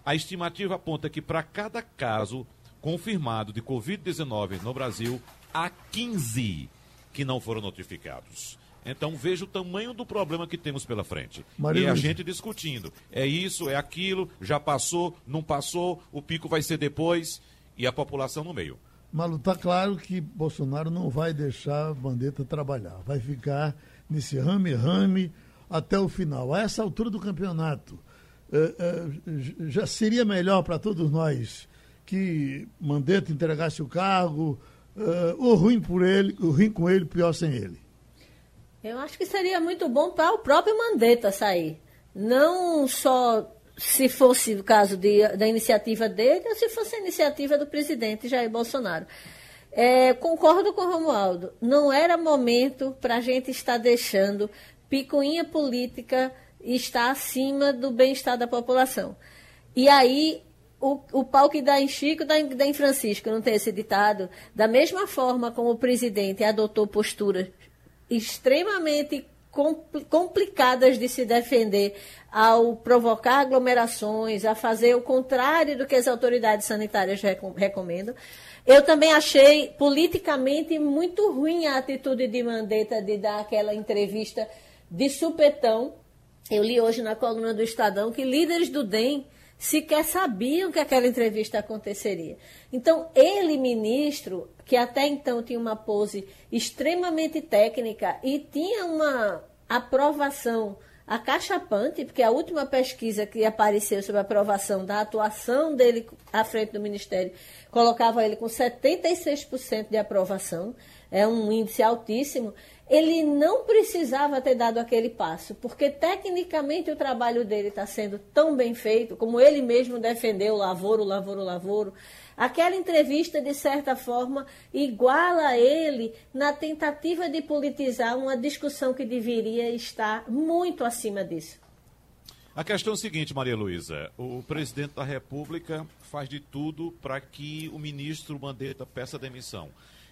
S5: a estimativa aponta que para cada caso confirmado de Covid-19 no Brasil, há 15 que não foram notificados. Então veja o tamanho do problema que temos pela frente. Maria e a gente discutindo. É isso, é aquilo, já passou, não passou, o pico vai ser depois e a população no meio.
S2: Malu, está claro que Bolsonaro não vai deixar a Bandeta trabalhar. Vai ficar nesse rame-rame até o final. A essa altura do campeonato, é, é, já seria melhor para todos nós que Mandetta entregasse o cargo, é, ou ruim por ele, o ruim com ele, pior sem ele.
S3: Eu acho que seria muito bom para o próprio Mandetta sair. Não só se fosse o caso de, da iniciativa dele ou se fosse a iniciativa do presidente Jair Bolsonaro. É, concordo com o Romualdo. Não era momento para a gente estar deixando picuinha política está acima do bem-estar da população. E aí o, o pau que dá em Chico dá em, dá em Francisco, não tem esse ditado? Da mesma forma como o presidente adotou posturas extremamente complicadas de se defender ao provocar aglomerações, a fazer o contrário do que as autoridades sanitárias recomendam. Eu também achei politicamente muito ruim a atitude de Mandetta de dar aquela entrevista de supetão. Eu li hoje na coluna do Estadão que líderes do DEM sequer sabiam que aquela entrevista aconteceria. Então, ele, ministro, que até então tinha uma pose extremamente técnica e tinha uma aprovação acachapante, porque a última pesquisa que apareceu sobre a aprovação da atuação dele à frente do Ministério colocava ele com 76% de aprovação, é um índice altíssimo ele não precisava ter dado aquele passo, porque tecnicamente o trabalho dele está sendo tão bem feito, como ele mesmo defendeu, lavoro, lavoro, lavoro. Aquela entrevista, de certa forma, iguala ele na tentativa de politizar uma discussão que deveria estar muito acima disso.
S5: A questão é a seguinte, Maria Luísa: o presidente da República faz de tudo para que o ministro Mandetta peça demissão.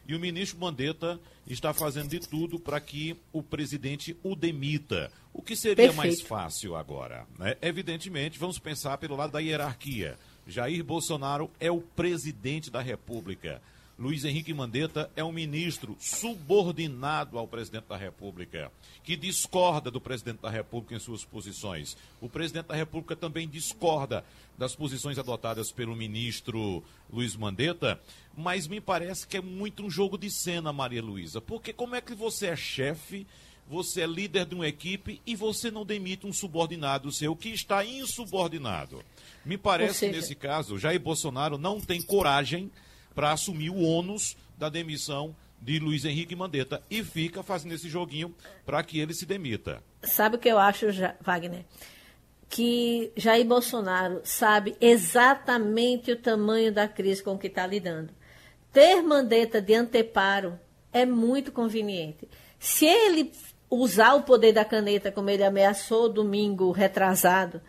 S5: E o ministro Mandetta está fazendo de tudo para que o presidente o demita. O que seria Perfeito. mais fácil agora? Né? Evidentemente, vamos pensar pelo lado da hierarquia. Jair Bolsonaro é o presidente da República. Luiz Henrique Mandetta é um ministro subordinado ao presidente da República, que discorda do presidente da República em suas posições. O presidente da República também discorda das posições adotadas pelo ministro Luiz Mandetta, mas me parece que é muito um jogo de cena, Maria Luísa, porque como é que você é chefe, você é líder de uma equipe e você não demite um subordinado seu que está insubordinado? Me parece seja... que nesse caso, Jair Bolsonaro não tem coragem para assumir o ônus da demissão de Luiz Henrique Mandetta e fica fazendo esse joguinho para que ele se demita.
S3: Sabe o que eu acho, Wagner? Que Jair Bolsonaro sabe exatamente o tamanho da crise com que está lidando. Ter Mandetta de anteparo é muito conveniente. Se ele usar o poder da caneta como ele ameaçou domingo retrasado,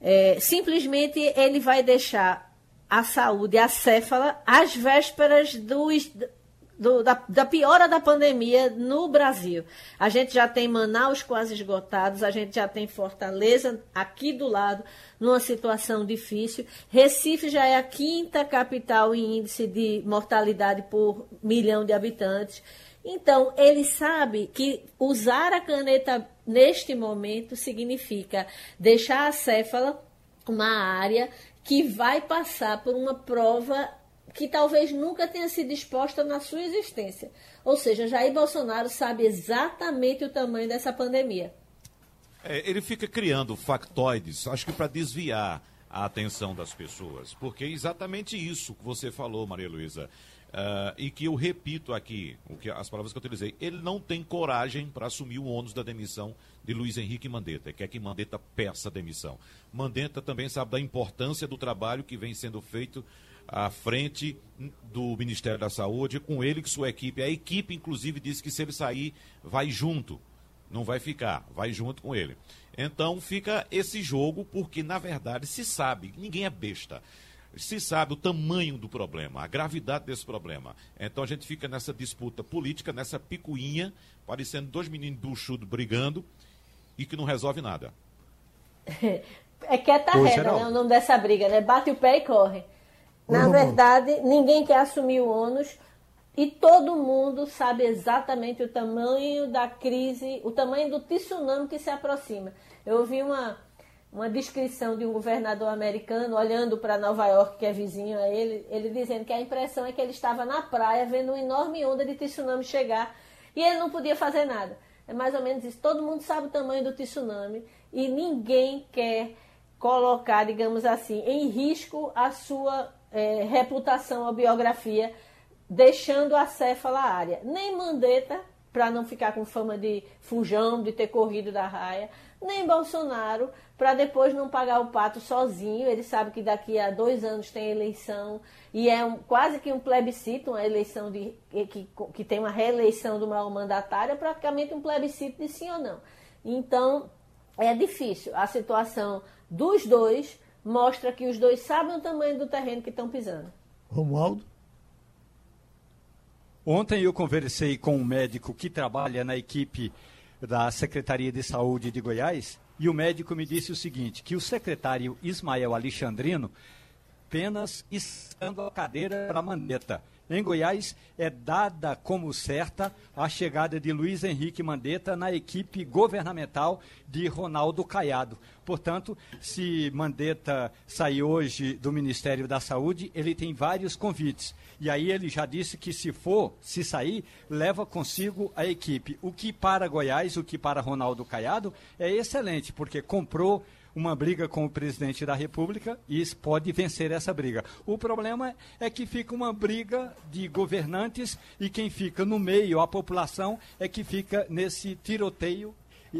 S3: é, simplesmente ele vai deixar a saúde acéfala às vésperas do, do, da, da, piora da pandemia no Brasil. A gente já tem Manaus quase esgotados, a gente já tem Fortaleza aqui do lado, numa situação difícil. Recife já é a quinta capital em índice de mortalidade por milhão de habitantes. Então, ele sabe que usar a caneta neste momento significa deixar a céfala uma área que vai passar por uma prova que talvez nunca tenha sido exposta na sua existência. Ou seja, Jair Bolsonaro sabe exatamente o tamanho dessa pandemia.
S5: É, ele fica criando factoides, acho que para desviar a atenção das pessoas, porque é exatamente isso que você falou, Maria Luísa. Uh, e que eu repito aqui, o que, as palavras que eu utilizei, ele não tem coragem para assumir o ônus da demissão de Luiz Henrique Mandetta, quer que Mandetta peça demissão. Mandetta também sabe da importância do trabalho que vem sendo feito à frente do Ministério da Saúde, com ele e sua equipe. A equipe, inclusive, disse que se ele sair, vai junto. Não vai ficar, vai junto com ele. Então fica esse jogo, porque na verdade se sabe, ninguém é besta se sabe o tamanho do problema, a gravidade desse problema. Então a gente fica nessa disputa política, nessa picuinha, parecendo dois meninos buchudos brigando e que não resolve nada.
S3: É quieta reta, né? O nome dessa briga, né? Bate o pé e corre. Na verdade, ninguém quer assumir o ônus e todo mundo sabe exatamente o tamanho da crise, o tamanho do tsunami que se aproxima. Eu ouvi uma, uma descrição de um governador americano olhando para Nova York, que é vizinho a ele, ele dizendo que a impressão é que ele estava na praia vendo uma enorme onda de tsunami chegar e ele não podia fazer nada. É mais ou menos isso. Todo mundo sabe o tamanho do tsunami e ninguém quer colocar, digamos assim, em risco a sua é, reputação ou biografia, deixando a céfala área. Nem Mandetta, para não ficar com fama de fujão, de ter corrido da raia, nem Bolsonaro, para depois não pagar o pato sozinho. Ele sabe que daqui a dois anos tem eleição e é um, quase que um plebiscito, uma eleição de, que, que tem uma reeleição do maior mandatário, é praticamente um plebiscito de sim ou não. Então, é difícil. A situação dos dois mostra que os dois sabem o tamanho do terreno que estão pisando.
S2: Romualdo?
S4: Ontem eu conversei com um médico que trabalha na equipe da Secretaria de Saúde de Goiás e o médico me disse o seguinte, que o secretário Ismael Alexandrino apenas estando a cadeira para a Mandetta. Em Goiás, é dada como certa a chegada de Luiz Henrique Mandetta na equipe governamental de Ronaldo Caiado. Portanto, se Mandetta sair hoje do Ministério da Saúde, ele tem vários convites. E aí ele já disse que se for, se sair, leva consigo a equipe. O que para Goiás, o que para Ronaldo Caiado é excelente, porque comprou uma briga com o presidente da República e pode vencer essa briga. O problema é que fica uma briga de governantes e quem fica no meio, a população, é que fica nesse tiroteio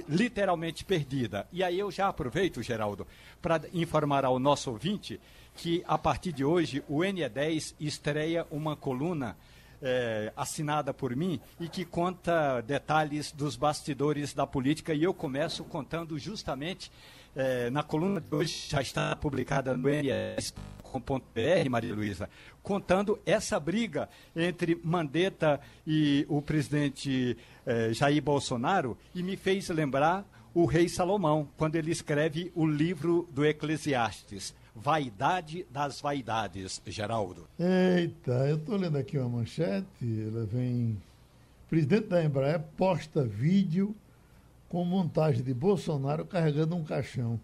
S4: literalmente perdida. E aí eu já aproveito, Geraldo, para informar ao nosso ouvinte que a partir de hoje o NE10 estreia uma coluna é, assinada por mim e que conta detalhes dos bastidores da política e eu começo contando justamente é, na coluna de hoje, já está publicada no NS.com.br, Maria Luísa, contando essa briga entre Mandetta e o presidente é, Jair Bolsonaro e me fez lembrar o rei Salomão, quando ele escreve o livro do Eclesiastes. Vaidade das vaidades, Geraldo.
S2: Eita, eu estou lendo aqui uma manchete, ela vem. Presidente da Embraer posta vídeo com montagem de Bolsonaro carregando um caixão.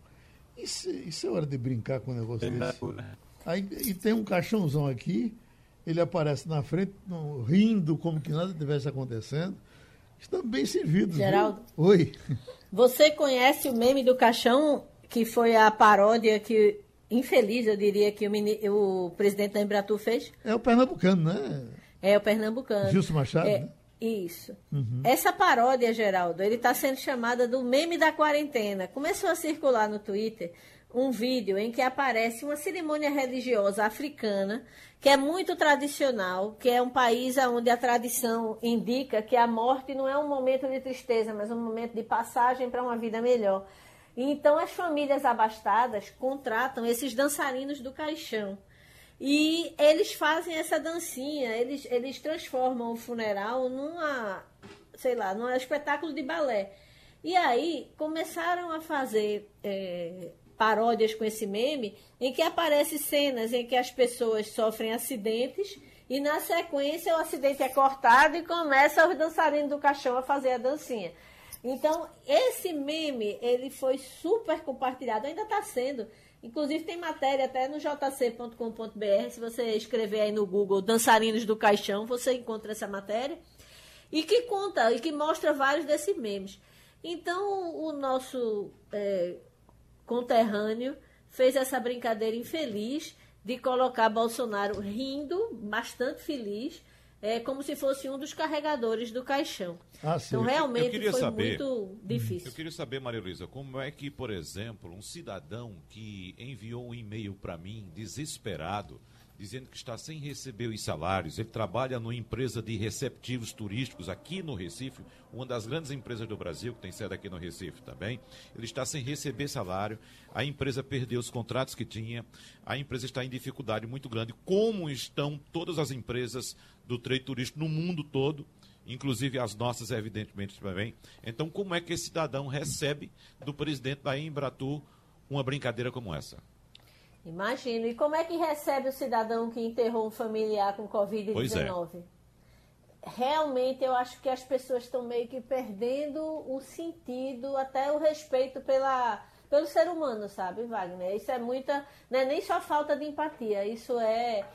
S2: Isso, isso é hora de brincar com um negócio desse. Né? Aí, e tem um caixãozão aqui, ele aparece na frente, no, rindo como que nada tivesse acontecendo. Estão bem servidos.
S3: Geraldo.
S2: Viu? Oi.
S3: Você conhece o meme do caixão, que foi a paródia que, infeliz, eu diria, que o, o presidente da Embratur fez?
S2: É o pernambucano, né?
S3: É o pernambucano.
S2: Gilson Machado,
S3: é,
S2: né?
S3: Isso. Uhum. Essa paródia, Geraldo, ele está sendo chamada do meme da quarentena. Começou a circular no Twitter um vídeo em que aparece uma cerimônia religiosa africana, que é muito tradicional, que é um país onde a tradição indica que a morte não é um momento de tristeza, mas um momento de passagem para uma vida melhor. Então, as famílias abastadas contratam esses dançarinos do caixão e eles fazem essa dancinha, eles, eles transformam o funeral numa, sei lá, num espetáculo de balé. E aí começaram a fazer é, paródias com esse meme, em que aparecem cenas em que as pessoas sofrem acidentes e na sequência o acidente é cortado e começa os dançarinos do caixão a fazer a dancinha. Então, esse meme, ele foi super compartilhado, ainda está sendo. Inclusive tem matéria até no jc.com.br, se você escrever aí no Google Dançarinos do Caixão, você encontra essa matéria. E que conta, e que mostra vários desses memes. Então o nosso é, conterrâneo fez essa brincadeira infeliz de colocar Bolsonaro rindo, bastante feliz, é, como se fosse um dos carregadores do caixão. Ah, então, realmente foi saber, muito difícil.
S5: Eu queria saber, Maria Luísa, como é que, por exemplo, um cidadão que enviou um e-mail para mim, desesperado, dizendo que está sem receber os salários. Ele trabalha numa empresa de receptivos turísticos aqui no Recife, uma das grandes empresas do Brasil, que tem sede aqui no Recife também. Ele está sem receber salário, a empresa perdeu os contratos que tinha, a empresa está em dificuldade muito grande, como estão todas as empresas do trade turístico no mundo todo inclusive as nossas, evidentemente, também. Então, como é que esse cidadão recebe do presidente da Embratur uma brincadeira como essa?
S3: Imagino. E como é que recebe o cidadão que enterrou um familiar com Covid-19? É. Realmente, eu acho que as pessoas estão meio que perdendo o sentido, até o respeito pela, pelo ser humano, sabe, Wagner? Isso é muita. Não é nem só falta de empatia, isso é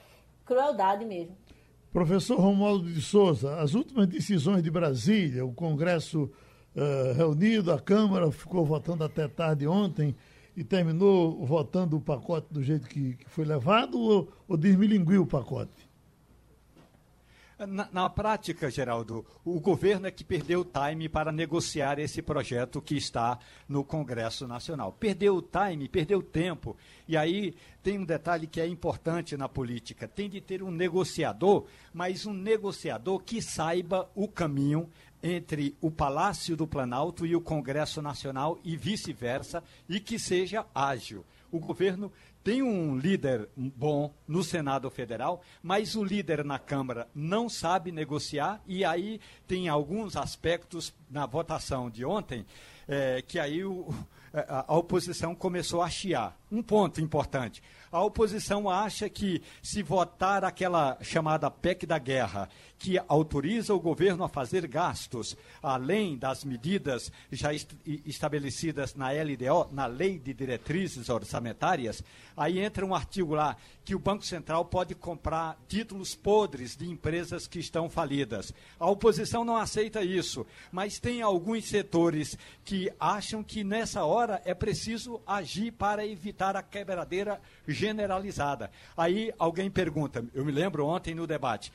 S3: crueldade mesmo.
S2: Professor Romualdo de Souza, as últimas decisões de Brasília, o Congresso uh, reunido, a Câmara ficou votando até tarde ontem e terminou votando o pacote do jeito que, que foi levado ou, ou desmilinguiu o pacote?
S4: Na, na, prática, Geraldo, o governo é que perdeu o time para negociar esse projeto que está no Congresso Nacional. Perdeu o time, perdeu o tempo. E aí tem um detalhe que é importante na política: tem de ter um negociador, mas um negociador que saiba o caminho entre o Palácio do Planalto e o Congresso Nacional e vice-versa, e que seja ágil. O governo tem um líder bom no Senado Federal, mas o líder na Câmara não sabe negociar, e aí tem alguns aspectos na votação de ontem é, que aí o, a, a oposição começou a chiar. Um ponto importante. A oposição acha que se votar aquela chamada PEC da guerra, que autoriza o governo a fazer gastos além das medidas já est estabelecidas na LDO, na Lei de Diretrizes Orçamentárias, aí entra um artigo lá que o Banco Central pode comprar títulos podres de empresas que estão falidas. A oposição não aceita isso, mas tem alguns setores que acham que nessa hora é preciso agir para evitar a quebradeira generalizada. Aí alguém pergunta, eu me lembro ontem no debate,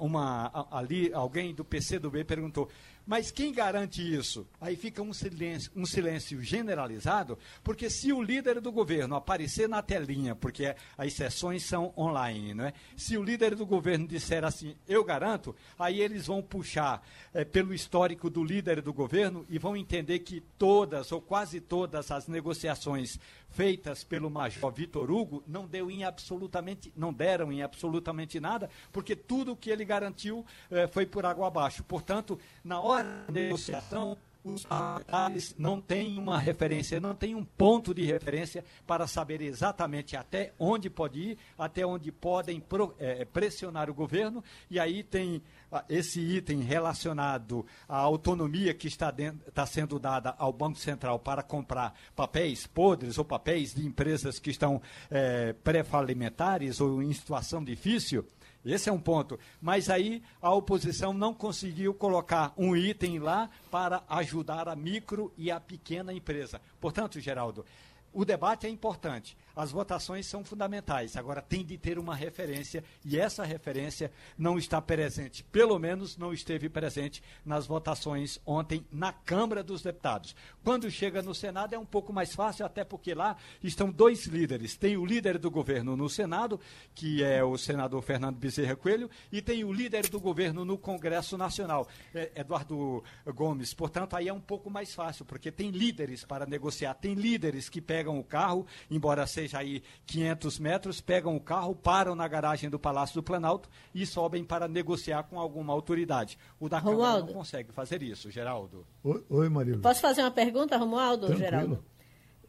S4: uma, ali alguém do PCdoB perguntou, mas quem garante isso? Aí fica um silêncio, um silêncio generalizado, porque se o líder do governo aparecer na telinha, porque as sessões são online, não é? Se o líder do governo disser assim, eu garanto, aí eles vão puxar é, pelo histórico do líder do governo e vão entender que todas ou quase todas as negociações feitas pelo Major Vitor Hugo não deu em absolutamente, não deram em absolutamente nada, porque tudo que ele garantiu eh, foi por água abaixo. Portanto, na hora da negociação, os parlamentares não têm uma referência, não têm um ponto de referência para saber exatamente até onde pode ir, até onde podem é, pressionar o governo, e aí tem ah, esse item relacionado à autonomia que está, dentro, está sendo dada ao Banco Central para comprar papéis podres ou papéis de empresas que estão é, pré-falimentares ou em situação difícil. Esse é um ponto. Mas aí a oposição não conseguiu colocar um item lá para ajudar a micro e a pequena empresa. Portanto, Geraldo, o debate é importante, as votações são fundamentais. Agora tem de ter uma referência e essa referência não está presente, pelo menos não esteve presente nas votações ontem na Câmara dos Deputados. Quando chega no Senado é um pouco mais fácil, até porque lá estão dois líderes. Tem o líder do governo no Senado, que é o senador Fernando Bezerra Coelho, e tem o líder do governo no Congresso Nacional, é, Eduardo Gomes. Portanto, aí é um pouco mais fácil, porque tem líderes para negociar, tem líderes que pegam o carro, embora seja seja aí 500 metros, pegam o carro, param na garagem do Palácio do Planalto e sobem para negociar com alguma autoridade. O da Romualdo. Câmara não consegue fazer isso, Geraldo.
S2: Oi, Oi Maria.
S3: Posso fazer uma pergunta, Romualdo, Tranquilo. Geraldo?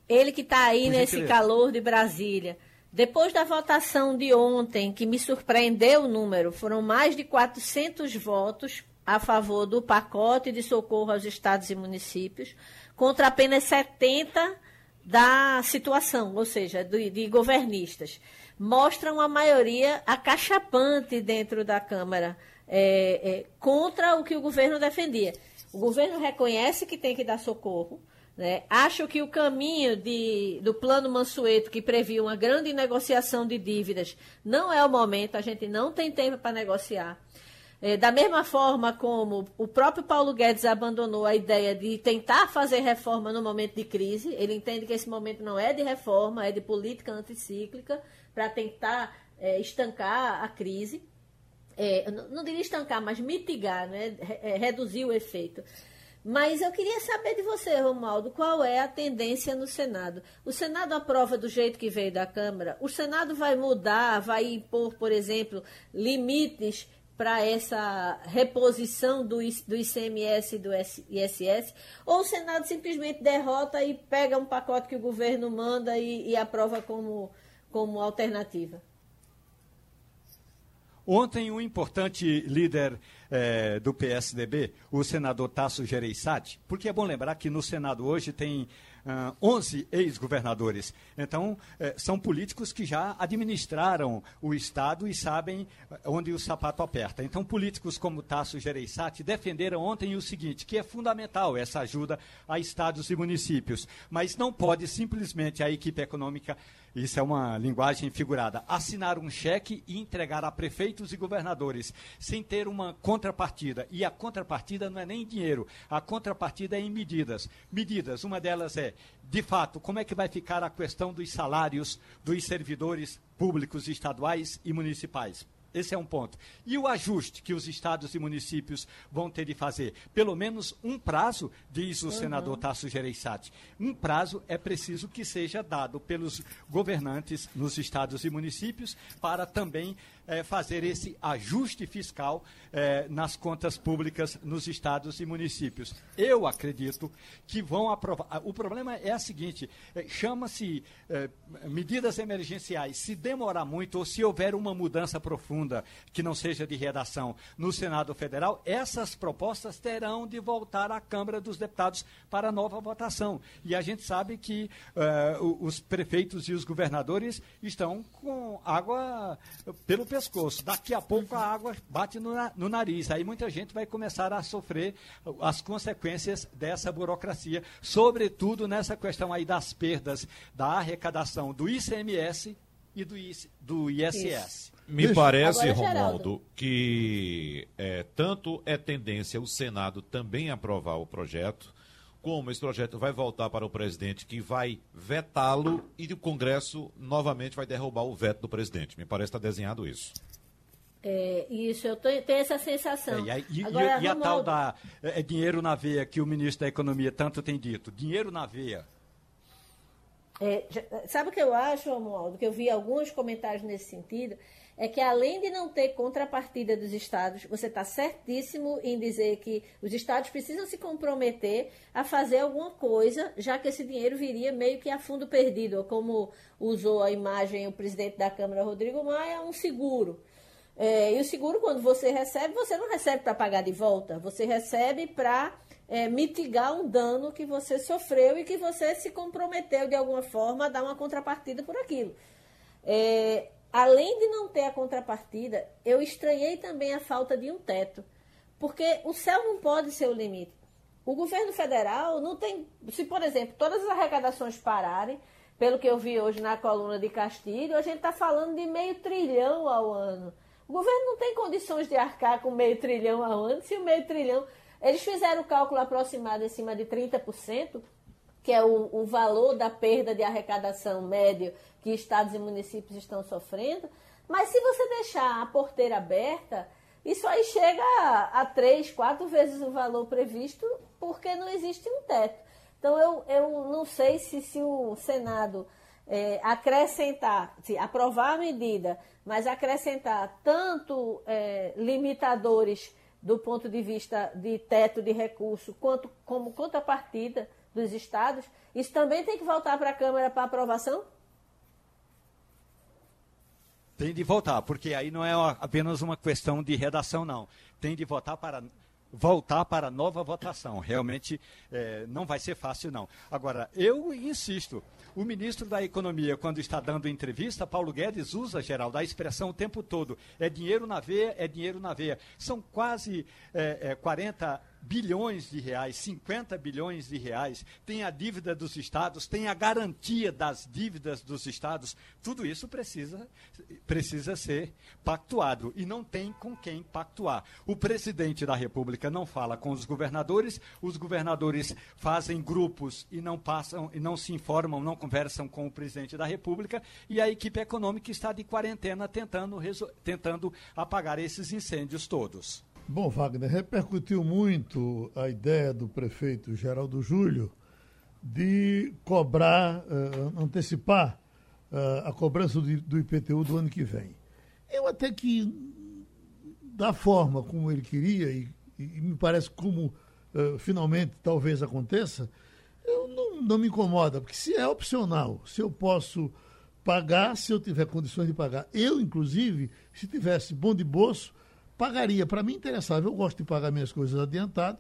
S3: Ele que está aí Por nesse calor de Brasília. Depois da votação de ontem, que me surpreendeu o número, foram mais de 400 votos a favor do pacote de socorro aos estados e municípios, contra apenas 70 da situação, ou seja, de, de governistas. Mostram a maioria acachapante dentro da Câmara é, é, contra o que o governo defendia. O governo reconhece que tem que dar socorro. Né? Acho que o caminho de, do plano Mansueto, que previa uma grande negociação de dívidas, não é o momento, a gente não tem tempo para negociar. É, da mesma forma como o próprio Paulo Guedes abandonou a ideia de tentar fazer reforma no momento de crise, ele entende que esse momento não é de reforma, é de política anticíclica para tentar é, estancar a crise. É, não, diria estancar, mas mitigar, né? É, reduzir o efeito. Mas eu queria saber de você, Romualdo, qual é a tendência no Senado? O Senado aprova do jeito que veio da Câmara? O Senado vai mudar, vai impor, por exemplo, limites para essa reposição do, do ICMS e do ISS, ou o Senado simplesmente derrota e pega um pacote que o governo manda e, e aprova como, como alternativa?
S4: Ontem, um importante líder eh, do PSDB, o senador Tasso Gereissati, porque é bom lembrar que no Senado hoje tem uh, 11 ex-governadores. Então, uh, são políticos que já administraram o Estado e sabem eh, onde o sapato aperta. Então, políticos como Tasso Gereissati defenderam ontem o seguinte, que é fundamental essa ajuda a estados e municípios, mas não pode simplesmente a equipe econômica isso é uma linguagem figurada, assinar um cheque e entregar a prefeitos e governadores, sem ter uma contrapartida. E a contrapartida não é nem dinheiro, a contrapartida é em medidas. Medidas, uma delas é, de fato, como é que vai ficar a questão dos salários dos servidores públicos estaduais e municipais? Esse é um ponto. E o ajuste que os estados e municípios vão ter de fazer? Pelo menos um prazo, diz o uhum. senador Tasso Gereissati. Um prazo é preciso que seja dado pelos governantes nos estados e municípios para também é, fazer esse ajuste fiscal é, nas contas públicas nos estados e municípios. Eu acredito que vão aprovar. O problema é o seguinte: é, chama-se é, medidas emergenciais. Se demorar muito ou se houver uma mudança profunda que não seja de redação no Senado Federal, essas propostas terão de voltar à Câmara dos Deputados para nova votação. E a gente sabe que é, os prefeitos e os governadores estão com água pelo pescoço pescoço. Daqui a pouco a água bate no, no nariz. Aí muita gente vai começar a sofrer as consequências dessa burocracia, sobretudo nessa questão aí das perdas da arrecadação do ICMS e do, IC, do ISS. Isso.
S5: Me Deixa. parece, Agora, Romualdo, que é, tanto é tendência o Senado também aprovar o projeto, como esse projeto vai voltar para o presidente, que vai vetá-lo e o Congresso novamente vai derrubar o veto do presidente. Me parece estar desenhado isso.
S3: É, isso, eu tenho, tenho essa sensação.
S4: É, e, Agora, e, e a tal da é, dinheiro na veia que o ministro da Economia tanto tem dito? Dinheiro na veia.
S3: É, sabe o que eu acho, Romualdo? Que eu vi alguns comentários nesse sentido é que além de não ter contrapartida dos estados, você está certíssimo em dizer que os estados precisam se comprometer a fazer alguma coisa, já que esse dinheiro viria meio que a fundo perdido, como usou a imagem o presidente da Câmara, Rodrigo Maia, um seguro. É, e o seguro, quando você recebe, você não recebe para pagar de volta, você recebe para é, mitigar um dano que você sofreu e que você se comprometeu de alguma forma a dar uma contrapartida por aquilo. É, além de não ter a contrapartida, eu estranhei também a falta de um teto. Porque o céu não pode ser o limite. O governo federal não tem. Se, por exemplo, todas as arrecadações pararem, pelo que eu vi hoje na coluna de Castilho, a gente está falando de meio trilhão ao ano. O governo não tem condições de arcar com meio trilhão ao ano, se o meio trilhão. Eles fizeram o cálculo aproximado em cima de 30%, que é o, o valor da perda de arrecadação médio que estados e municípios estão sofrendo. Mas se você deixar a porteira aberta, isso aí chega a, a três, quatro vezes o valor previsto, porque não existe um teto. Então eu, eu não sei se, se o Senado é, acrescentar, se aprovar a medida, mas acrescentar tanto é, limitadores do ponto de vista de teto de recurso, quanto como contrapartida dos estados, isso também tem que voltar para a Câmara para aprovação?
S4: Tem de voltar, porque aí não é apenas uma questão de redação, não. Tem de votar para voltar para nova votação. Realmente é, não vai ser fácil, não. Agora, eu insisto, o ministro da Economia, quando está dando entrevista, Paulo Guedes usa, Geraldo, a expressão o tempo todo. É dinheiro na veia, é dinheiro na veia. São quase é, é, 40 bilhões de reais, 50 bilhões de reais, tem a dívida dos estados, tem a garantia das dívidas dos estados, tudo isso precisa, precisa ser pactuado e não tem com quem pactuar. O presidente da República não fala com os governadores, os governadores fazem grupos e não passam e não se informam, não conversam com o presidente da República e a equipe econômica está de quarentena tentando, tentando apagar esses incêndios todos.
S2: Bom, Wagner, repercutiu muito a ideia do prefeito Geraldo Júlio de cobrar, uh, antecipar uh, a cobrança do, IPTU do ano que vem. Eu até que, da forma como ele queria, e, e me parece como uh, finalmente talvez aconteça, eu não, não me incomoda, porque se é opcional, se eu posso pagar, se eu tiver condições de pagar, eu, inclusive, se tivesse bom de bolso, pagaria. Para mim interessava, eu gosto de pagar minhas coisas adiantado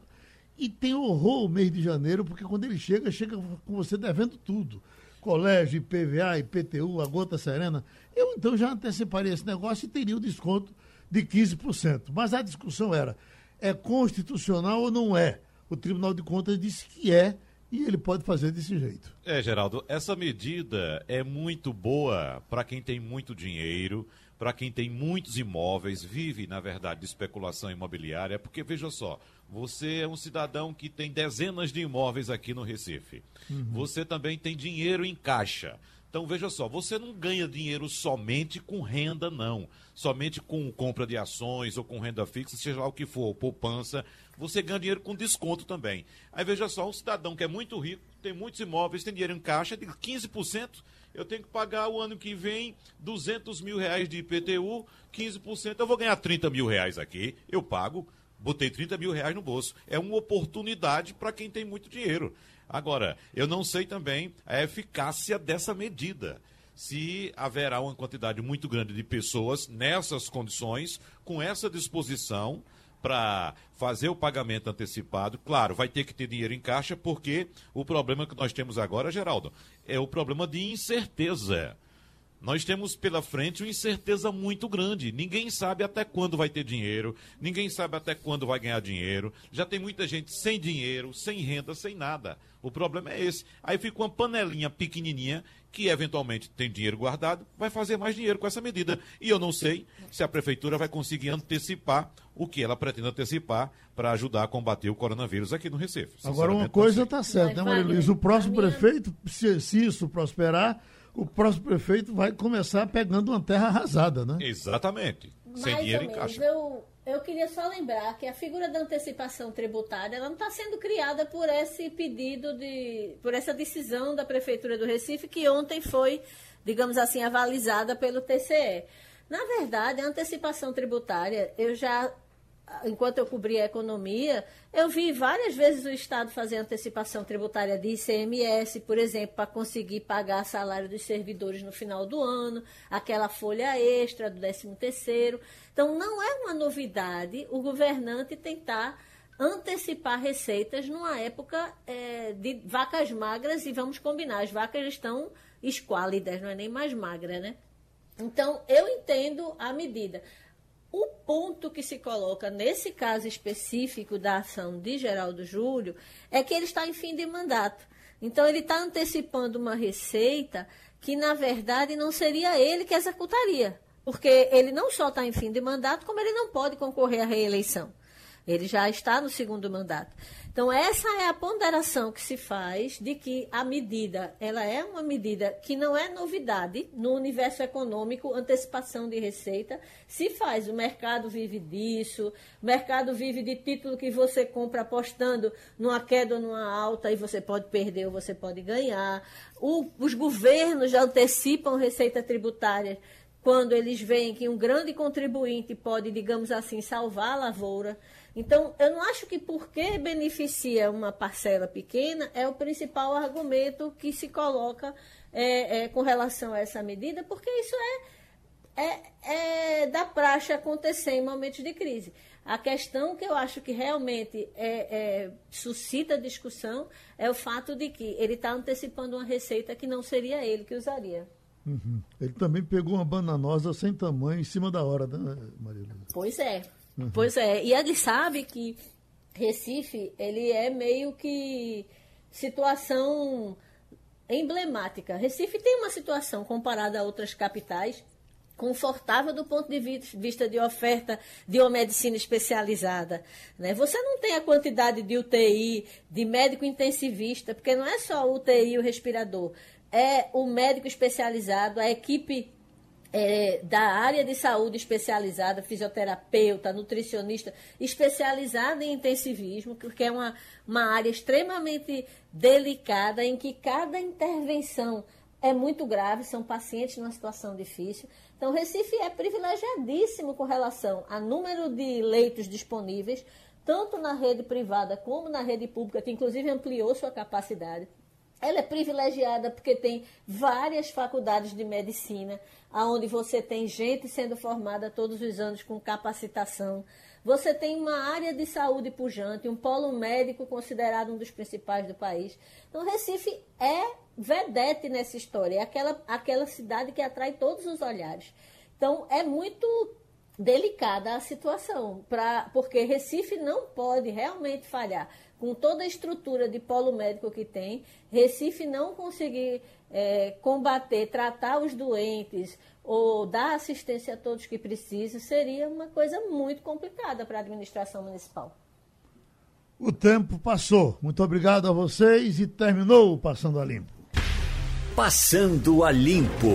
S2: e tem horror o mês de janeiro, porque quando ele chega, chega com você devendo tudo. Colégio, IPVA, IPTU, a gota serena. Eu então já anteciparia esse negócio e teria o desconto de 15%. Mas a discussão era, é constitucional ou não é? O Tribunal de Contas disse que é, e ele pode fazer desse jeito.
S5: É, Geraldo, essa medida é muito boa para quem tem muito dinheiro, para quem tem muitos imóveis, vive, na verdade, de especulação imobiliária, porque veja só, você é um cidadão que tem dezenas de imóveis aqui no Recife. Uhum. Você também tem dinheiro em caixa. Então veja só, você não ganha dinheiro somente com renda, não. Somente com compra de ações ou com renda fixa, seja lá o que for, poupança, você ganha dinheiro com desconto também. Aí veja só, um cidadão que é muito rico, tem muitos imóveis, tem dinheiro em caixa, de 15%, eu tenho que pagar o ano que vem 200 mil reais de IPTU, 15%, eu vou ganhar 30 mil reais aqui, eu pago, botei 30 mil reais no bolso. É uma oportunidade para quem tem muito dinheiro. Agora, eu não sei também a eficácia dessa medida. Se haverá uma quantidade muito grande de pessoas nessas condições, com essa disposição para fazer o pagamento antecipado, claro, vai ter que ter dinheiro em caixa, porque o problema que nós temos agora, Geraldo, é o problema de incerteza. Nós temos pela frente uma incerteza muito grande. Ninguém sabe até quando vai ter dinheiro, ninguém sabe até quando vai ganhar dinheiro. Já tem muita gente sem dinheiro, sem renda, sem nada. O problema é esse. Aí fica uma panelinha pequenininha que eventualmente tem dinheiro guardado, vai fazer mais dinheiro com essa medida. E eu não sei se a prefeitura vai conseguir antecipar o que ela pretende antecipar para ajudar a combater o coronavírus aqui no Recife.
S2: Agora, uma coisa está certa, né, Maria Luiz? O próximo prefeito, se, se isso prosperar, o próximo prefeito vai começar pegando uma terra arrasada, né?
S5: Exatamente. Sem
S3: Mais
S5: dinheiro
S3: ou
S5: em
S3: menos.
S5: caixa.
S3: Eu, eu queria só lembrar que a figura da antecipação tributária ela não está sendo criada por esse pedido de. por essa decisão da Prefeitura do Recife, que ontem foi, digamos assim, avalizada pelo TCE. Na verdade, a antecipação tributária, eu já enquanto eu cobria a economia, eu vi várias vezes o Estado fazer antecipação tributária de ICMS, por exemplo, para conseguir pagar salário dos servidores no final do ano, aquela folha extra do 13 terceiro. Então, não é uma novidade o governante tentar antecipar receitas numa época é, de vacas magras, e vamos combinar, as vacas estão esquálidas, não é nem mais magra, né? Então, eu entendo a medida. O ponto que se coloca nesse caso específico da ação de Geraldo Júlio é que ele está em fim de mandato. Então, ele está antecipando uma receita que, na verdade, não seria ele que executaria. Porque ele não só está em fim de mandato, como ele não pode concorrer à reeleição. Ele já está no segundo mandato. Então, essa é a ponderação que se faz de que a medida, ela é uma medida que não é novidade no universo econômico, antecipação de receita, se faz. O mercado vive disso, o mercado vive de título que você compra apostando numa queda ou numa alta e você pode perder ou você pode ganhar. O, os governos já antecipam receita tributária quando eles veem que um grande contribuinte pode, digamos assim, salvar a lavoura. Então, eu não acho que porque beneficia uma parcela pequena é o principal argumento que se coloca é, é, com relação a essa medida, porque isso é, é, é da praxe acontecer em momentos de crise. A questão que eu acho que realmente é, é, suscita discussão é o fato de que ele está antecipando uma receita que não seria ele que usaria.
S2: Uhum. Ele também pegou uma bananosa sem tamanho em cima da hora, né, Maria Luísa?
S3: Pois é. Uhum. Pois é. E ele sabe que Recife, ele é meio que situação emblemática. Recife tem uma situação comparada a outras capitais confortável do ponto de vista de oferta de uma medicina especializada. Né? Você não tem a quantidade de UTI, de médico intensivista, porque não é só o UTI e o respirador é o médico especializado, a equipe é, da área de saúde especializada, fisioterapeuta, nutricionista, especializada em intensivismo, porque é uma, uma área extremamente delicada em que cada intervenção é muito grave, são pacientes numa situação difícil. Então, Recife é privilegiadíssimo com relação a número de leitos disponíveis, tanto na rede privada como na rede pública, que inclusive ampliou sua capacidade. Ela é privilegiada porque tem várias faculdades de medicina, onde você tem gente sendo formada todos os anos com capacitação. Você tem uma área de saúde pujante, um polo médico considerado um dos principais do país. Então, Recife é vedete nessa história, é aquela, aquela cidade que atrai todos os olhares. Então, é muito delicada a situação, pra, porque Recife não pode realmente falhar com toda a estrutura de polo médico que tem, Recife não conseguir é, combater, tratar os doentes ou dar assistência a todos que precisam, seria uma coisa muito complicada para a administração municipal.
S2: O tempo passou. Muito obrigado a vocês e terminou o Passando a Limpo.
S1: Passando a Limpo.